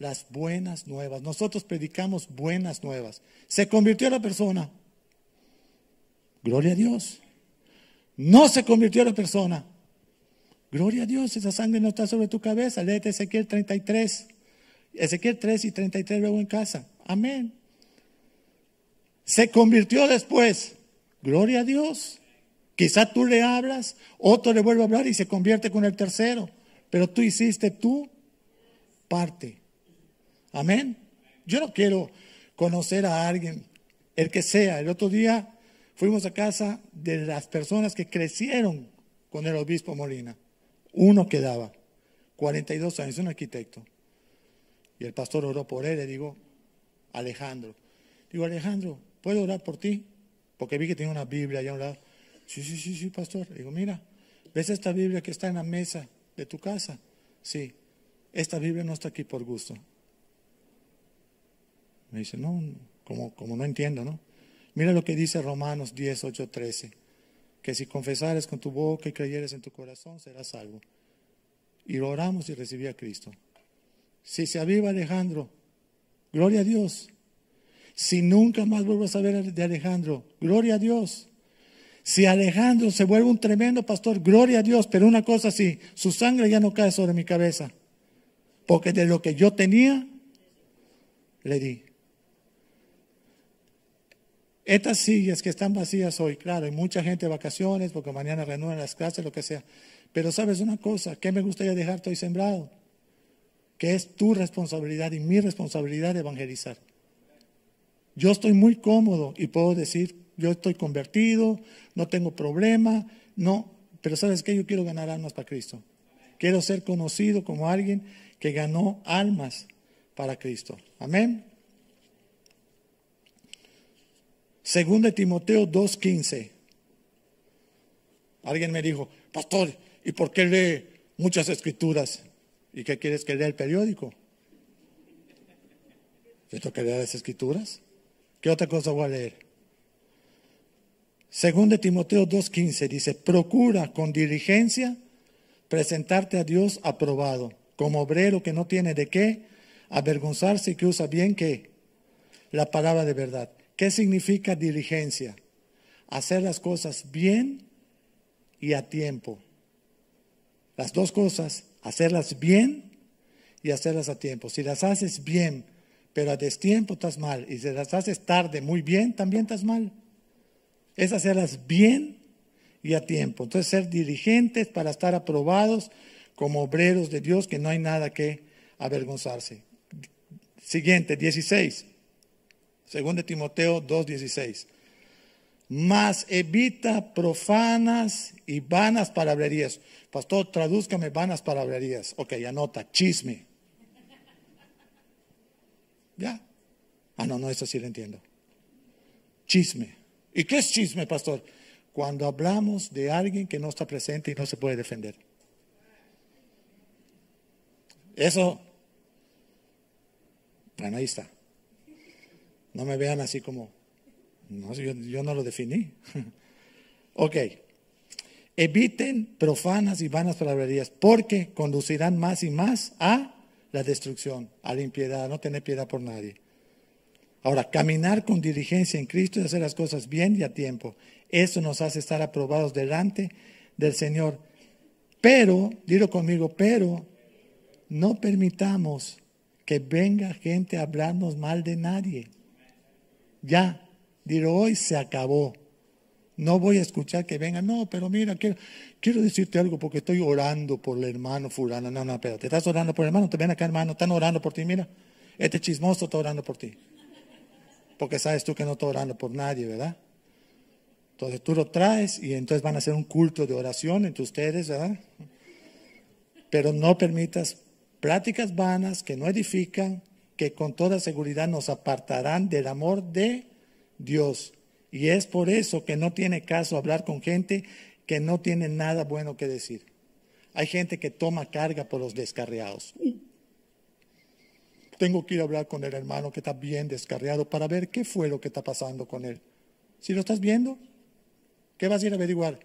las buenas nuevas. Nosotros predicamos buenas nuevas. Se convirtió la persona. Gloria a Dios. No se convirtió la persona. Gloria a Dios, esa sangre no está sobre tu cabeza. Léete Ezequiel 33. Ezequiel 3 y 33 luego en casa. Amén. Se convirtió después. Gloria a Dios. Quizá tú le hablas, otro le vuelve a hablar y se convierte con el tercero. Pero tú hiciste tu parte. Amén. Yo no quiero conocer a alguien, el que sea. El otro día fuimos a casa de las personas que crecieron con el obispo Molina. Uno quedaba, 42 años, un arquitecto. Y el pastor oró por él, le digo, Alejandro. Digo, Alejandro, ¿puedo orar por ti? Porque vi que tenía una Biblia allá a un lado. Sí, sí, sí, sí, pastor. digo, mira, ¿ves esta Biblia que está en la mesa de tu casa? Sí, esta Biblia no está aquí por gusto. Me dice, no, como, como no entiendo, ¿no? Mira lo que dice Romanos 10, 8, 13. Que si confesares con tu boca y creyeres en tu corazón, serás salvo. Y lo oramos y recibí a Cristo. Si se aviva Alejandro, gloria a Dios. Si nunca más vuelvo a saber de Alejandro, gloria a Dios. Si Alejandro se vuelve un tremendo pastor, gloria a Dios. Pero una cosa sí, su sangre ya no cae sobre mi cabeza. Porque de lo que yo tenía, le di. Estas sillas que están vacías hoy, claro, hay mucha gente de vacaciones porque mañana renuevan las clases, lo que sea. Pero sabes una cosa, ¿qué me gustaría dejarte hoy sembrado? Que es tu responsabilidad y mi responsabilidad evangelizar. Yo estoy muy cómodo y puedo decir, yo estoy convertido, no tengo problema, no, pero sabes que yo quiero ganar almas para Cristo. Quiero ser conocido como alguien que ganó almas para Cristo. Amén. Según de Timoteo 2.15. Alguien me dijo, pastor, ¿y por qué lee muchas escrituras? ¿Y qué quieres que lea el periódico? ¿Esto que lea las escrituras? ¿Qué otra cosa voy a leer? Según de Timoteo 2.15 dice, procura con diligencia presentarte a Dios aprobado, como obrero que no tiene de qué avergonzarse y que usa bien que la palabra de verdad. ¿Qué significa diligencia? Hacer las cosas bien y a tiempo. Las dos cosas, hacerlas bien y hacerlas a tiempo. Si las haces bien, pero a destiempo estás mal. Y si las haces tarde, muy bien, también estás mal. Es hacerlas bien y a tiempo. Entonces, ser diligentes para estar aprobados como obreros de Dios que no hay nada que avergonzarse. Siguiente, 16. Segundo Timoteo 2:16. Mas evita profanas y vanas palabrerías. Pastor, tradúzcame vanas palabrerías. Ok, anota, chisme. ¿Ya? Ah, no, no, eso sí lo entiendo. Chisme. ¿Y qué es chisme, pastor? Cuando hablamos de alguien que no está presente y no se puede defender. Eso, bueno, ahí está. No me vean así como, no, yo, yo no lo definí. *laughs* ok. Eviten profanas y vanas palabrerías, porque conducirán más y más a la destrucción, a la impiedad, no tener piedad por nadie. Ahora, caminar con diligencia en Cristo y hacer las cosas bien y a tiempo. Eso nos hace estar aprobados delante del Señor. Pero, dilo conmigo, pero no permitamos que venga gente a hablarnos mal de nadie. Ya, dilo hoy se acabó. No voy a escuchar que vengan, no, pero mira, quiero, quiero decirte algo porque estoy orando por el hermano fulano. No, no, espérate, estás orando por el hermano, te ven acá hermano, están orando por ti, mira, este chismoso está orando por ti. Porque sabes tú que no está orando por nadie, ¿verdad? Entonces tú lo traes y entonces van a hacer un culto de oración entre ustedes, ¿verdad? Pero no permitas pláticas vanas que no edifican, que con toda seguridad nos apartarán del amor de Dios. Y es por eso que no tiene caso hablar con gente que no tiene nada bueno que decir. Hay gente que toma carga por los descarriados. Tengo que ir a hablar con el hermano que está bien descarriado para ver qué fue lo que está pasando con él. Si lo estás viendo, ¿qué vas a ir a averiguar?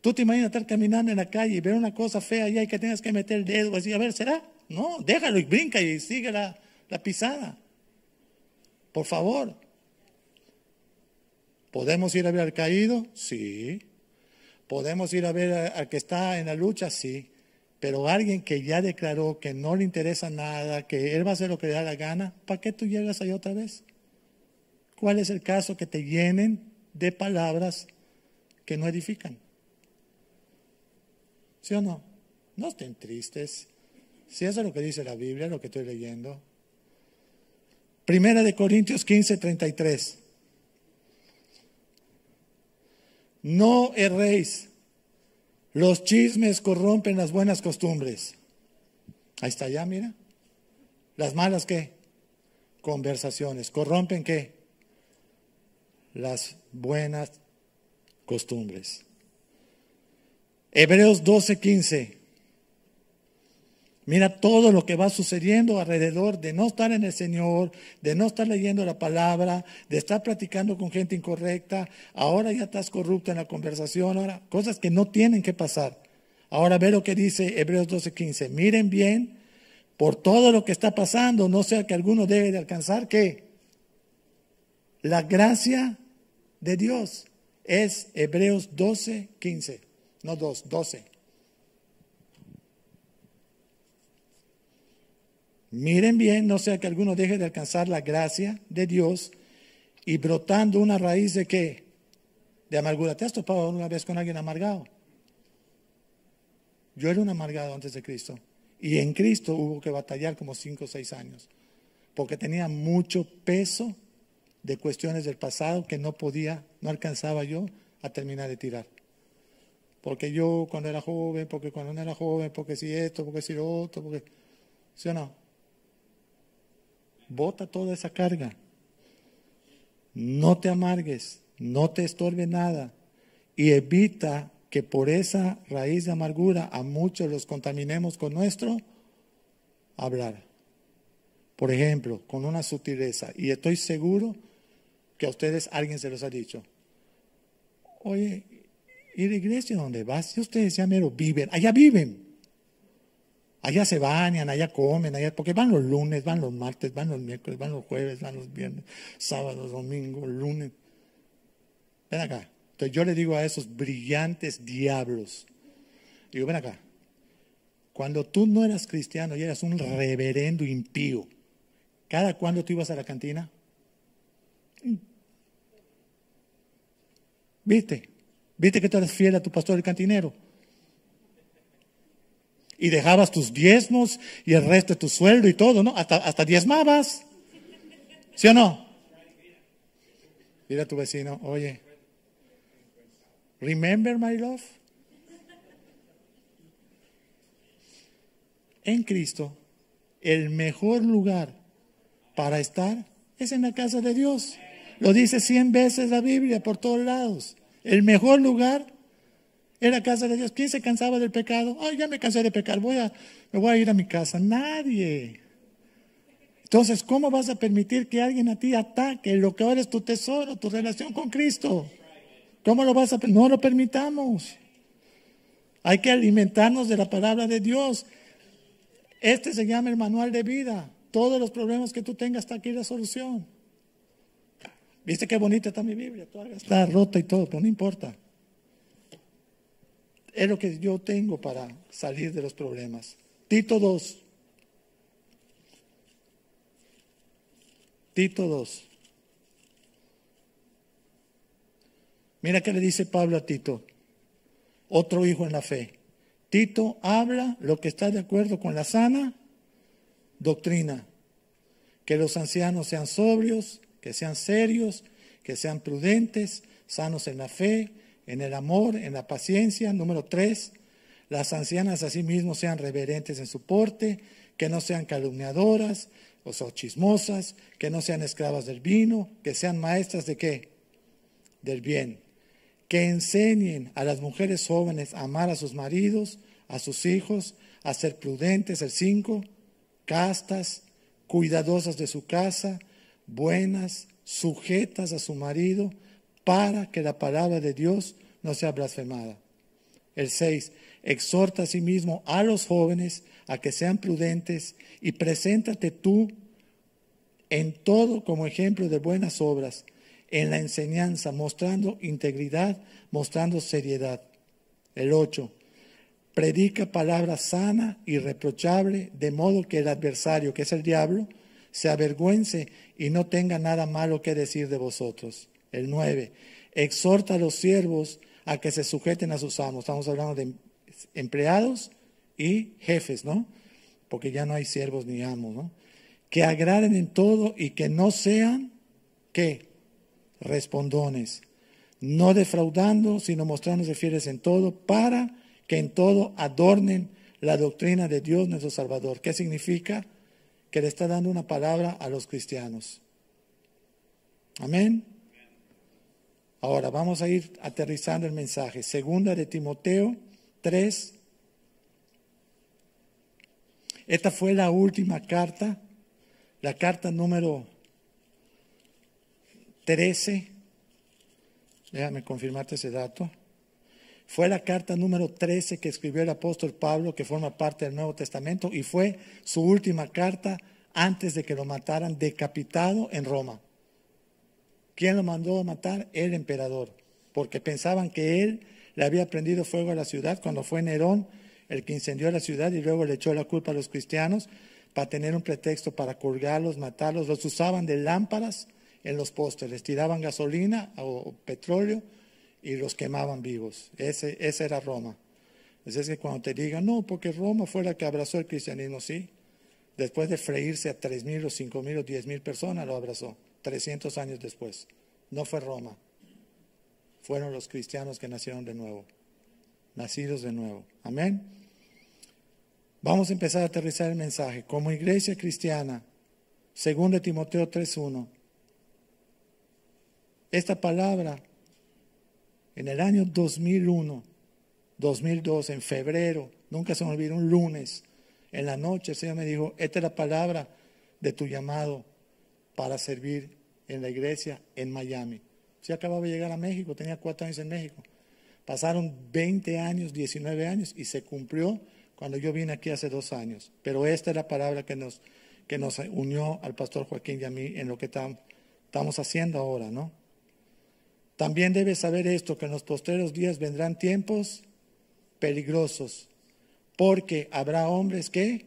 Tú te imaginas estar caminando en la calle y ver una cosa fea y hay que tengas que meter el dedo y decir, a ver, ¿será? No, déjalo y brinca y sigue la, la pisada. Por favor. ¿Podemos ir a ver al caído? Sí. ¿Podemos ir a ver al que está en la lucha? Sí. Pero alguien que ya declaró que no le interesa nada, que él va a hacer lo que le da la gana, ¿para qué tú llegas ahí otra vez? ¿Cuál es el caso que te llenen de palabras que no edifican? ¿Sí o no? No estén tristes. Si eso es lo que dice la Biblia, lo que estoy leyendo. Primera de Corintios 15, 33. No erréis. Los chismes corrompen las buenas costumbres. Ahí está ya, mira. Las malas qué? Conversaciones. ¿Corrompen qué? Las buenas costumbres. Hebreos 12, 15. Mira todo lo que va sucediendo alrededor de no estar en el Señor, de no estar leyendo la palabra, de estar platicando con gente incorrecta. Ahora ya estás corrupto en la conversación, ahora cosas que no tienen que pasar. Ahora ve lo que dice Hebreos 12:15. Miren bien por todo lo que está pasando, no sea que alguno debe de alcanzar que la gracia de Dios es Hebreos 12:15, no 2, 12. Miren bien, no sea que alguno deje de alcanzar la gracia de Dios y brotando una raíz de qué? De amargura. ¿Te has topado una vez con alguien amargado? Yo era un amargado antes de Cristo. Y en Cristo hubo que batallar como cinco o seis años. Porque tenía mucho peso de cuestiones del pasado que no podía, no alcanzaba yo a terminar de tirar. Porque yo cuando era joven, porque cuando no era joven, porque si esto, porque si lo otro, porque... ¿Sí o no? Bota toda esa carga. No te amargues, no te estorbe nada y evita que por esa raíz de amargura a muchos los contaminemos con nuestro hablar. Por ejemplo, con una sutileza. Y estoy seguro que a ustedes alguien se los ha dicho. Oye, ¿y la iglesia donde vas? Si ustedes ya mero viven, allá viven. Allá se bañan, allá comen, allá, porque van los lunes, van los martes, van los miércoles, van los jueves, van los viernes, sábados, domingos, lunes. Ven acá. Entonces yo le digo a esos brillantes diablos, digo, ven acá. Cuando tú no eras cristiano y eras un reverendo impío, ¿cada cuándo tú ibas a la cantina? ¿Viste? ¿Viste que tú eres fiel a tu pastor el cantinero? Y dejabas tus diezmos y el resto de tu sueldo y todo, ¿no? Hasta, hasta diezmabas. ¿Sí o no? Mira a tu vecino, oye, remember my love. En Cristo, el mejor lugar para estar es en la casa de Dios. Lo dice cien veces la Biblia por todos lados. El mejor lugar era casa de Dios. ¿Quién se cansaba del pecado? Ay, ya me cansé de pecar, voy a, me voy a ir a mi casa. Nadie. Entonces, ¿cómo vas a permitir que alguien a ti ataque lo que ahora es tu tesoro, tu relación con Cristo? ¿Cómo lo vas a No lo permitamos. Hay que alimentarnos de la palabra de Dios. Este se llama el manual de vida. Todos los problemas que tú tengas, está aquí la solución. ¿Viste qué bonita está mi Biblia? Está rota y todo, pero no importa. Es lo que yo tengo para salir de los problemas. Tito 2. Tito 2. Mira qué le dice Pablo a Tito, otro hijo en la fe. Tito habla lo que está de acuerdo con la sana doctrina. Que los ancianos sean sobrios, que sean serios, que sean prudentes, sanos en la fe, en el amor, en la paciencia. Número tres, las ancianas asimismo sean reverentes en su porte, que no sean calumniadoras o chismosas, que no sean esclavas del vino, que sean maestras de qué? Del bien. Que enseñen a las mujeres jóvenes a amar a sus maridos, a sus hijos, a ser prudentes, el cinco, castas, cuidadosas de su casa, buenas, sujetas a su marido, para que la palabra de Dios no sea blasfemada. El 6. Exhorta a sí mismo a los jóvenes a que sean prudentes y preséntate tú en todo como ejemplo de buenas obras, en la enseñanza, mostrando integridad, mostrando seriedad. El 8 predica palabra sana y reprochable, de modo que el adversario, que es el diablo, se avergüence y no tenga nada malo que decir de vosotros. El 9. Exhorta a los siervos a que se sujeten a sus amos. Estamos hablando de empleados y jefes, ¿no? Porque ya no hay siervos ni amos, ¿no? Que agraden en todo y que no sean, ¿qué? Respondones. No defraudando, sino mostrándose fieles en todo para que en todo adornen la doctrina de Dios nuestro Salvador. ¿Qué significa? Que le está dando una palabra a los cristianos. Amén. Ahora vamos a ir aterrizando el mensaje. Segunda de Timoteo 3. Esta fue la última carta, la carta número 13. Déjame confirmarte ese dato. Fue la carta número 13 que escribió el apóstol Pablo, que forma parte del Nuevo Testamento, y fue su última carta antes de que lo mataran decapitado en Roma. ¿Quién lo mandó a matar? El emperador, porque pensaban que él le había prendido fuego a la ciudad cuando fue Nerón el que incendió la ciudad y luego le echó la culpa a los cristianos para tener un pretexto para colgarlos, matarlos. Los usaban de lámparas en los postes, les tiraban gasolina o petróleo y los quemaban vivos. Ese, ese era Roma. Es decir, cuando te digan, no, porque Roma fue la que abrazó el cristianismo, sí. Después de freírse a tres mil o cinco mil o diez mil personas, lo abrazó. 300 años después. No fue Roma. Fueron los cristianos que nacieron de nuevo. Nacidos de nuevo. Amén. Vamos a empezar a aterrizar el mensaje. Como iglesia cristiana, según de Timoteo 3.1, esta palabra en el año 2001, 2002, en febrero, nunca se me olvidó, un lunes, en la noche, el Señor me dijo, esta es la palabra de tu llamado para servir en la iglesia en Miami. Yo acababa de llegar a México, tenía cuatro años en México. Pasaron 20 años, 19 años y se cumplió cuando yo vine aquí hace dos años. Pero esta es la palabra que nos, que nos unió al pastor Joaquín y a mí en lo que estamos haciendo ahora, ¿no? También debes saber esto, que en los postreros días vendrán tiempos peligrosos, porque habrá hombres que,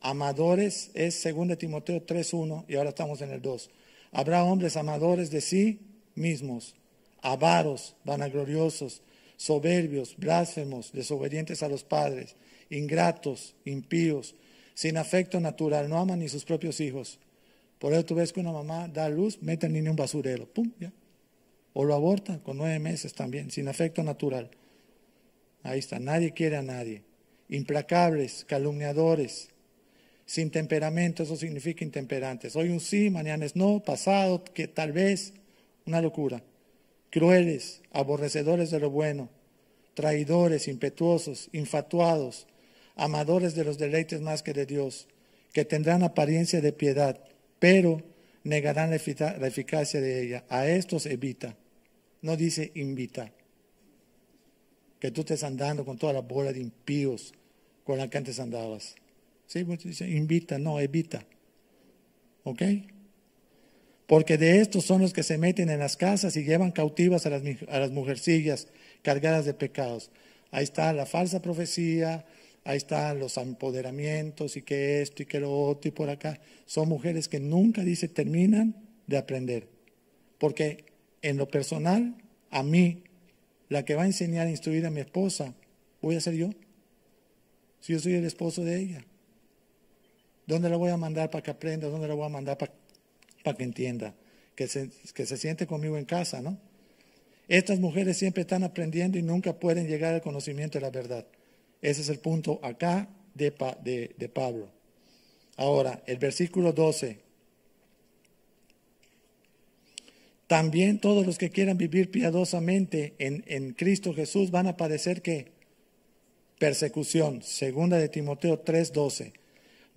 amadores, es 2 Timoteo 3.1 y ahora estamos en el 2. Habrá hombres amadores de sí mismos, avaros, vanagloriosos, soberbios, blasfemos, desobedientes a los padres, ingratos, impíos, sin afecto natural, no aman ni sus propios hijos. Por eso tú ves que una mamá da luz, mete al niño en un basurero, pum, ya. O lo aborta con nueve meses también, sin afecto natural. Ahí está, nadie quiere a nadie. Implacables, calumniadores, sin temperamento, eso significa intemperantes. Hoy un sí, mañana es no, pasado, que tal vez, una locura. Crueles, aborrecedores de lo bueno, traidores, impetuosos, infatuados, amadores de los deleites más que de Dios, que tendrán apariencia de piedad, pero negarán la, eficacia de ella. A estos evita, no dice invita. Que tú estés andando con toda la bola de impíos con la que antes andabas. Sí, pues invita, no, evita. ¿Ok? Porque de estos son los que se meten en las casas y llevan cautivas a las, a las mujercillas cargadas de pecados. Ahí está la falsa profecía, ahí están los empoderamientos y que esto y que lo otro y por acá. Son mujeres que nunca, dice, terminan de aprender. Porque en lo personal, a mí, la que va a enseñar a instruir a mi esposa, voy a ser yo. Si yo soy el esposo de ella. ¿Dónde la voy a mandar para que aprenda? ¿Dónde la voy a mandar para, para que entienda? Que se, que se siente conmigo en casa, ¿no? Estas mujeres siempre están aprendiendo y nunca pueden llegar al conocimiento de la verdad. Ese es el punto acá de, de, Pablo. Ahora, el versículo 12. También todos los que quieran vivir piadosamente en, en Cristo Jesús van a padecer que persecución. Segunda de Timoteo 3:12.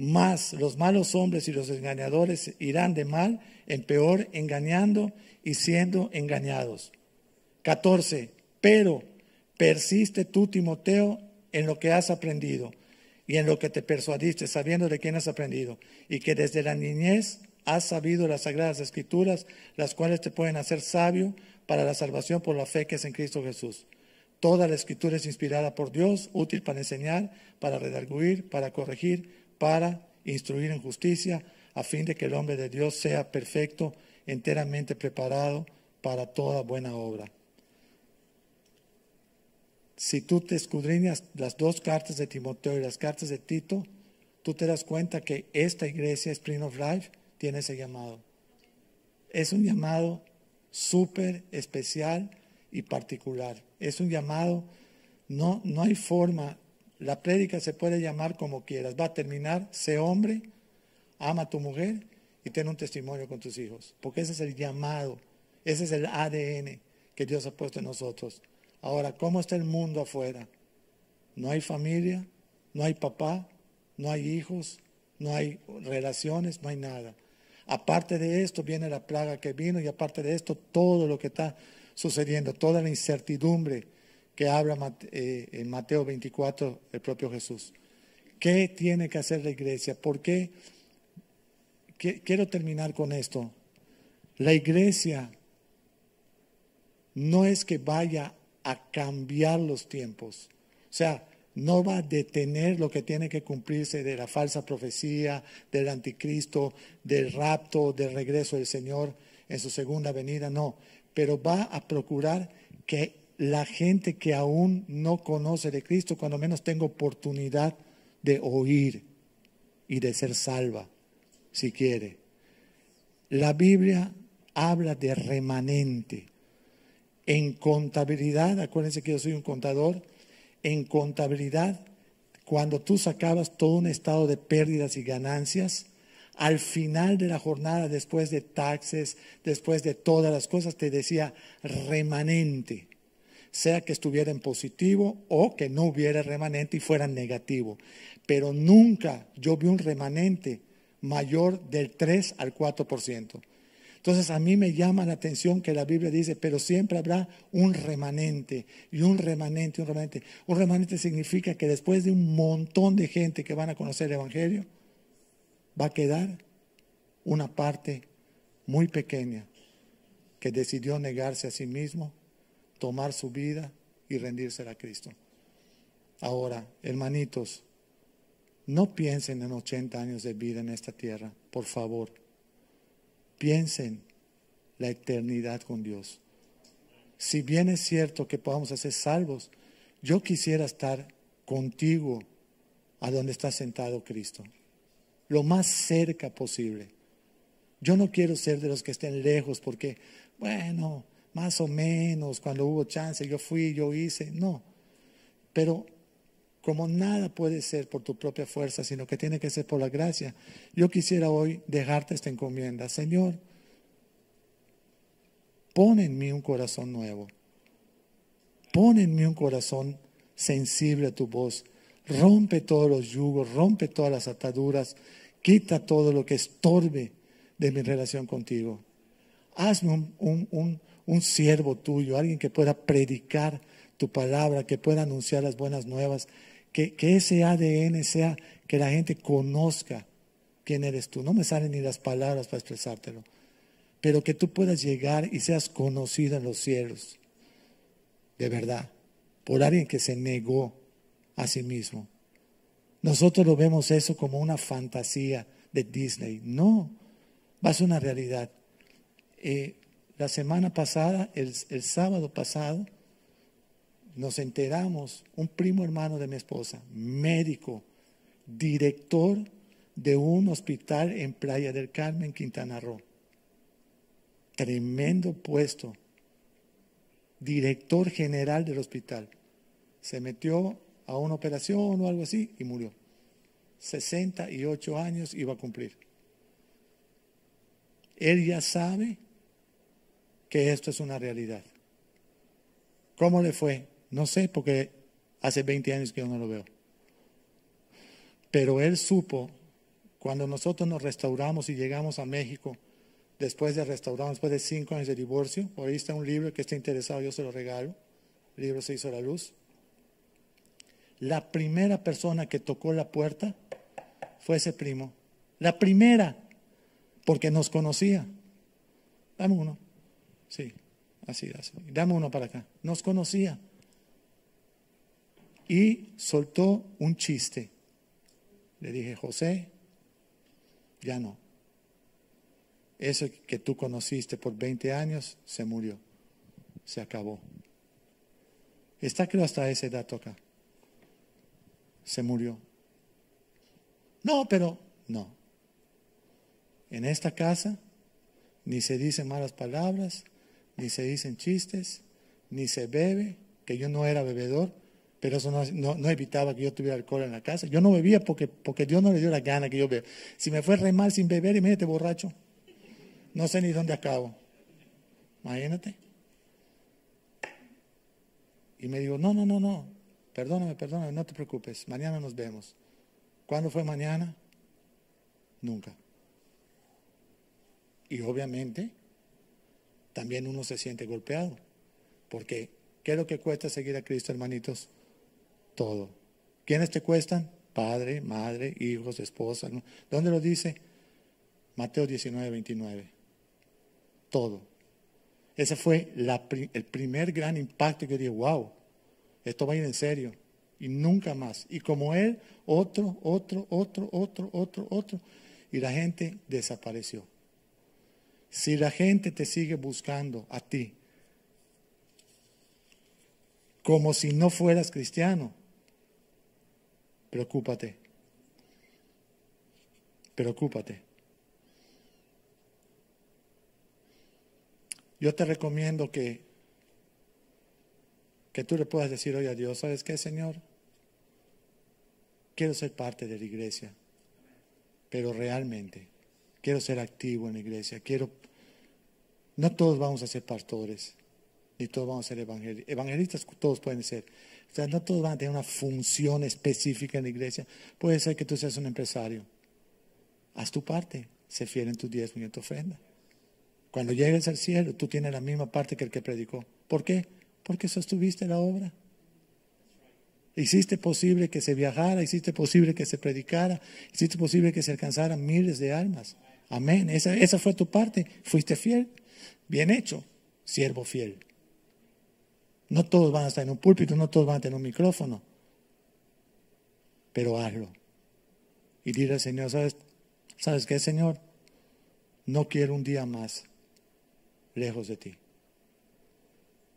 Más los malos hombres y los engañadores irán de mal en peor, engañando y siendo engañados. 14. Pero persiste tú, Timoteo, en lo que has aprendido y en lo que te persuadiste, sabiendo de quién has aprendido, y que desde la niñez has sabido las sagradas escrituras, las cuales te pueden hacer sabio para la salvación por la fe que es en Cristo Jesús. Toda la escritura es inspirada por Dios, útil para enseñar, para redarguir, para corregir, para instruir en justicia, a fin de que el hombre de Dios sea perfecto, enteramente preparado para toda buena obra si tú te escudriñas las dos cartas de Timoteo y las cartas de Tito, tú te das cuenta que esta iglesia, Spring of Life, tiene ese llamado. Es un llamado súper especial y particular. Es un llamado, no, no hay forma, la prédica se puede llamar como quieras. Va a terminar, sé hombre, ama a tu mujer y ten un testimonio con tus hijos. Porque ese es el llamado, ese es el ADN que Dios ha puesto en nosotros. Ahora, ¿cómo está el mundo afuera? No hay familia, no hay papá, no hay hijos, no hay relaciones, no hay nada. Aparte de esto viene la plaga que vino y aparte de esto todo lo que está sucediendo, toda la incertidumbre que habla eh, en Mateo 24 el propio Jesús. ¿Qué tiene que hacer la iglesia? ¿Por qué? Quiero terminar con esto. La iglesia no es que vaya a cambiar los tiempos. O sea, no va a detener lo que tiene que cumplirse de la falsa profecía, del anticristo, del rapto, del regreso del Señor en su segunda venida, no, pero va a procurar que la gente que aún no conoce de Cristo, cuando menos tenga oportunidad de oír y de ser salva, si quiere. La Biblia habla de remanente. En contabilidad, acuérdense que yo soy un contador, en contabilidad, cuando tú sacabas todo un estado de pérdidas y ganancias, al final de la jornada, después de taxes, después de todas las cosas, te decía remanente, sea que estuviera en positivo o que no hubiera remanente y fuera negativo. Pero nunca yo vi un remanente mayor del 3 al 4%. Entonces a mí me llama la atención que la Biblia dice, pero siempre habrá un remanente y un remanente, un remanente. Un remanente significa que después de un montón de gente que van a conocer el Evangelio, va a quedar una parte muy pequeña que decidió negarse a sí mismo, tomar su vida y rendirse a Cristo. Ahora, hermanitos, no piensen en 80 años de vida en esta tierra, por favor. Piensen la eternidad con Dios. Si bien es cierto que podamos ser salvos, yo quisiera estar contigo a donde está sentado Cristo. Lo más cerca posible. Yo no quiero ser de los que estén lejos porque, bueno, más o menos, cuando hubo chance, yo fui, yo hice. No. Pero como nada puede ser por tu propia fuerza, sino que tiene que ser por la gracia, yo quisiera hoy dejarte esta encomienda. Señor, pon en mí un corazón nuevo. Pon en mí un corazón sensible a tu voz. Rompe todos los yugos, rompe todas las ataduras, quita todo lo que estorbe de mi relación contigo. Hazme un, un siervo tuyo, alguien que pueda predicar tu palabra, que pueda anunciar las buenas nuevas, que, ese ADN sea que la gente conozca quién eres tú. No me salen ni las palabras para expresártelo, pero que tú puedas llegar y seas conocido en los cielos, de verdad, por alguien que se negó a sí mismo. Nosotros lo vemos eso como una fantasía de Disney. No, va a ser una realidad. Eh, la semana pasada, el sábado pasado, nos enteramos, un primo hermano de mi esposa, médico, director de un hospital en Playa del Carmen, Quintana Roo. Tremendo puesto. Director general del hospital. Se metió a una operación o algo así y murió. 68 años iba a cumplir. Él ya sabe que esto es una realidad. ¿Cómo le fue? No sé, porque hace 20 años que yo no lo veo. Pero él supo, cuando nosotros nos restauramos y llegamos a México, después de restaurarnos, después de cinco años de divorcio, por ahí está un libro que está interesado, yo se lo regalo. El libro se hizo la luz. La primera persona que tocó la puerta fue ese primo. La primera, porque nos conocía. Dame uno. Sí, así, así. Dame uno para acá. Nos conocía y soltó un chiste. Le dije, José, ya no. Eso que tú conociste por 20 años se murió, se acabó. Está creo hasta ese dato acá. Se murió. No, pero no. En esta casa ni se dicen malas palabras, ni se dicen chistes, ni se bebe, que yo no era bebedor, pero eso no, evitaba que yo tuviera alcohol en la casa. Yo no bebía porque, porque Dios no le dio la gana que yo beba. Si me fue re mal sin beber, imagínate borracho. No sé ni dónde acabo. Imagínate. Y me dijo, no, no, no, no. Perdóname, perdóname, no te preocupes. Mañana nos vemos. ¿Cuándo fue mañana? Nunca. Y obviamente, también uno se siente golpeado. Porque, ¿qué es lo que cuesta seguir a Cristo, hermanitos? todo. ¿Quiénes te cuestan? Padre, madre, hijos, esposa. ¿Dónde lo dice? Mateo 19, 29. Todo. Ese fue el primer gran impacto que dije, wow, esto va a ir en serio. Y nunca más. Y como él, otro, otro, otro, otro, otro, otro. Y la gente desapareció. Si la gente te sigue buscando a ti, como si no fueras cristiano, Preocúpate. Preocúpate. Yo te recomiendo que, que tú le puedas decir hoy a Dios, ¿sabes qué, Señor? Quiero ser parte de la iglesia, pero realmente quiero ser activo en la iglesia. Quiero, no todos vamos a ser pastores, ni todos vamos a ser evangelistas. Evangelistas todos pueden ser, o sea, no todos van a tener una función específica en la iglesia. Puede ser que tú seas un empresario. Haz tu parte, se fiel en tus diez y en tu ofrenda. Cuando llegues al cielo, tú tienes la misma parte que el que predicó. ¿Por qué? Porque sostuviste la obra. Hiciste posible que se viajara, hiciste posible que se predicara, hiciste posible que se alcanzaran miles de almas. Amén. Esa, esa fue tu parte. Fuiste fiel. Bien hecho, siervo fiel. No todos van a estar en un púlpito, no todos van a tener un micrófono. Pero hazlo. Y dile al Señor, ¿sabes, ¿sabes qué, Señor? No quiero un día más lejos de ti.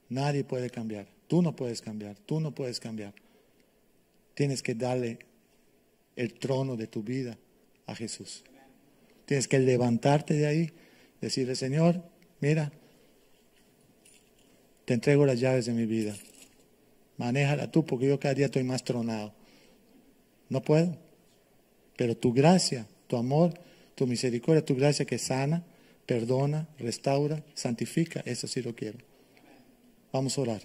Nadie puede cambiar. Tú no puedes cambiar. Tú no puedes cambiar. Tienes que darle el trono de tu vida a Jesús. Tienes que levantarte de ahí, decirle, Señor, mira, te entrego las llaves de mi vida. Manéjala tú porque yo cada día estoy más tronado. No puedo. Pero tu gracia, tu amor, tu misericordia, tu gracia que sana, perdona, restaura, santifica, eso sí lo quiero. Vamos a orar.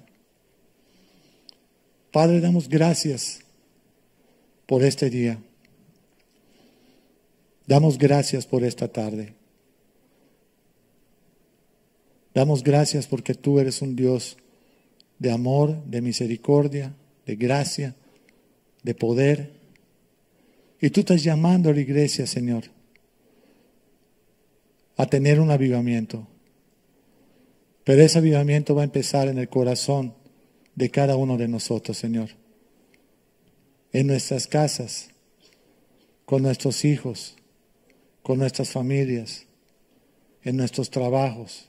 Padre, damos gracias por este día. Damos gracias por esta tarde. Damos gracias porque tú eres un Dios de amor, de misericordia, de gracia, de poder. Y tú estás llamando a la iglesia, Señor, a tener un avivamiento. Pero ese avivamiento va a empezar en el corazón de cada uno de nosotros, Señor. En nuestras casas, con nuestros hijos, con nuestras familias, en nuestros trabajos,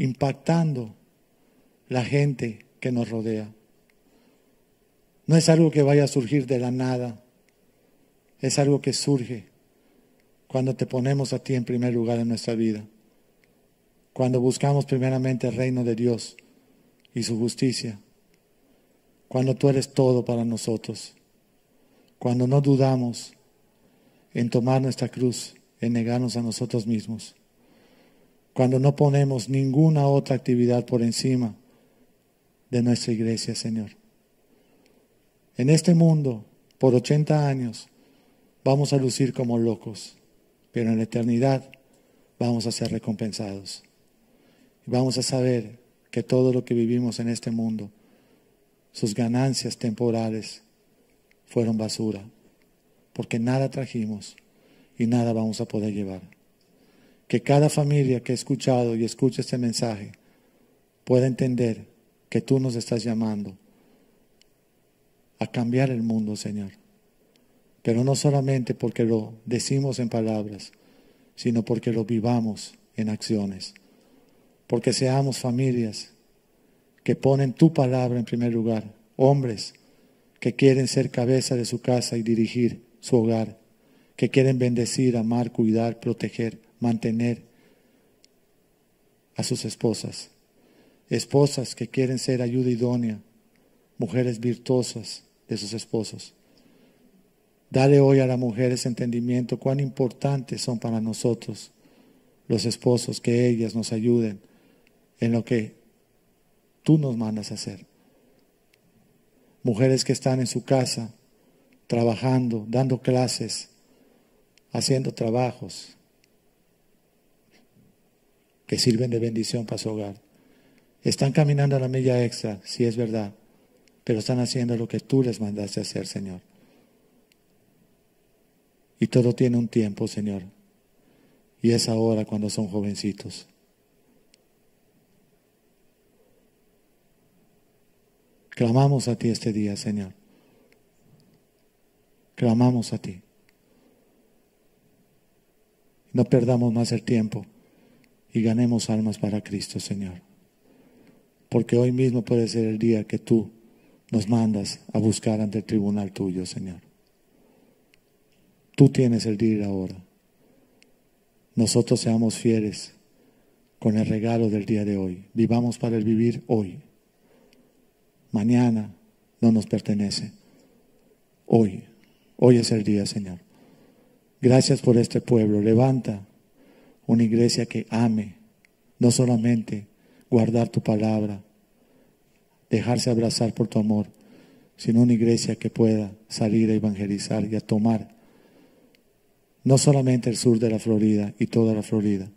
impactando la gente que nos rodea. No es algo que vaya a surgir de la nada, es algo que surge cuando te ponemos a ti en primer lugar en nuestra vida, cuando buscamos primeramente el reino de Dios y su justicia, cuando tú eres todo para nosotros, cuando no dudamos en tomar nuestra cruz, en negarnos a nosotros mismos, cuando no ponemos ninguna otra actividad por encima de nuestra iglesia, Señor. En este mundo, por 80 años, vamos a lucir como locos, pero en la eternidad vamos a ser recompensados. Y vamos a saber que todo lo que vivimos en este mundo, sus ganancias temporales, fueron basura, porque nada trajimos y nada vamos a poder llevar que cada familia que ha escuchado y escucha este mensaje pueda entender que tú nos estás llamando a cambiar el mundo, Señor. Pero no solamente porque lo decimos en palabras, sino porque lo vivamos en acciones. Porque seamos familias que ponen tu palabra en primer lugar, hombres que quieren ser cabeza de su casa y dirigir su hogar, que quieren bendecir, amar, cuidar, proteger mantener a sus esposas. Esposas que quieren ser ayuda idónea, mujeres virtuosas de sus esposos. Dale hoy a las mujeres entendimiento cuán importantes son para nosotros los esposos, que ellas nos ayuden en lo que tú nos mandas a hacer. Mujeres que están en su casa, trabajando, dando clases, haciendo trabajos, que sirven de bendición para su hogar. Están caminando a la milla extra, si es verdad, pero están haciendo lo que tú les mandaste hacer, Señor. Y todo tiene un tiempo, Señor. Y es ahora cuando son jovencitos. Clamamos a ti este día, Señor. Clamamos a ti. No perdamos más el tiempo y ganemos almas para Cristo, Señor. Porque hoy mismo puede ser el día que tú nos mandas a buscar ante el tribunal tuyo, Señor. Tú tienes el día ahora. Nosotros seamos fieles con el regalo del día de hoy. Vivamos para el vivir hoy. Mañana no nos pertenece. Hoy, hoy es el día, Señor. Gracias por este pueblo. Levanta una iglesia que ame, no solamente guardar tu palabra, dejarse abrazar por tu amor, sino una iglesia que pueda salir a evangelizar y a tomar no solamente el sur de la Florida y toda la Florida,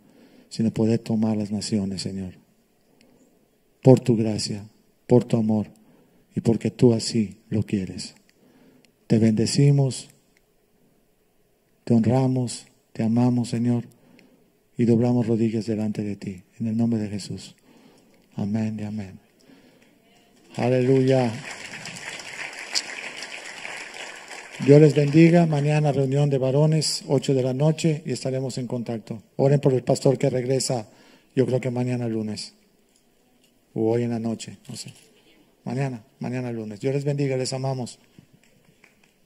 sino poder tomar las naciones, Señor. Por tu gracia, por tu amor y porque tú así lo quieres. Te bendecimos, te honramos, te amamos, Señor y doblamos rodillas delante de ti. En el nombre de Jesús. Amén y amén. Aleluya. Dios les bendiga. Mañana reunión de varones, 8 de la noche, y estaremos en contacto. Oren por el pastor que regresa, yo creo que mañana lunes. O hoy en la noche, no sé. Mañana, mañana lunes. Dios les bendiga, les amamos.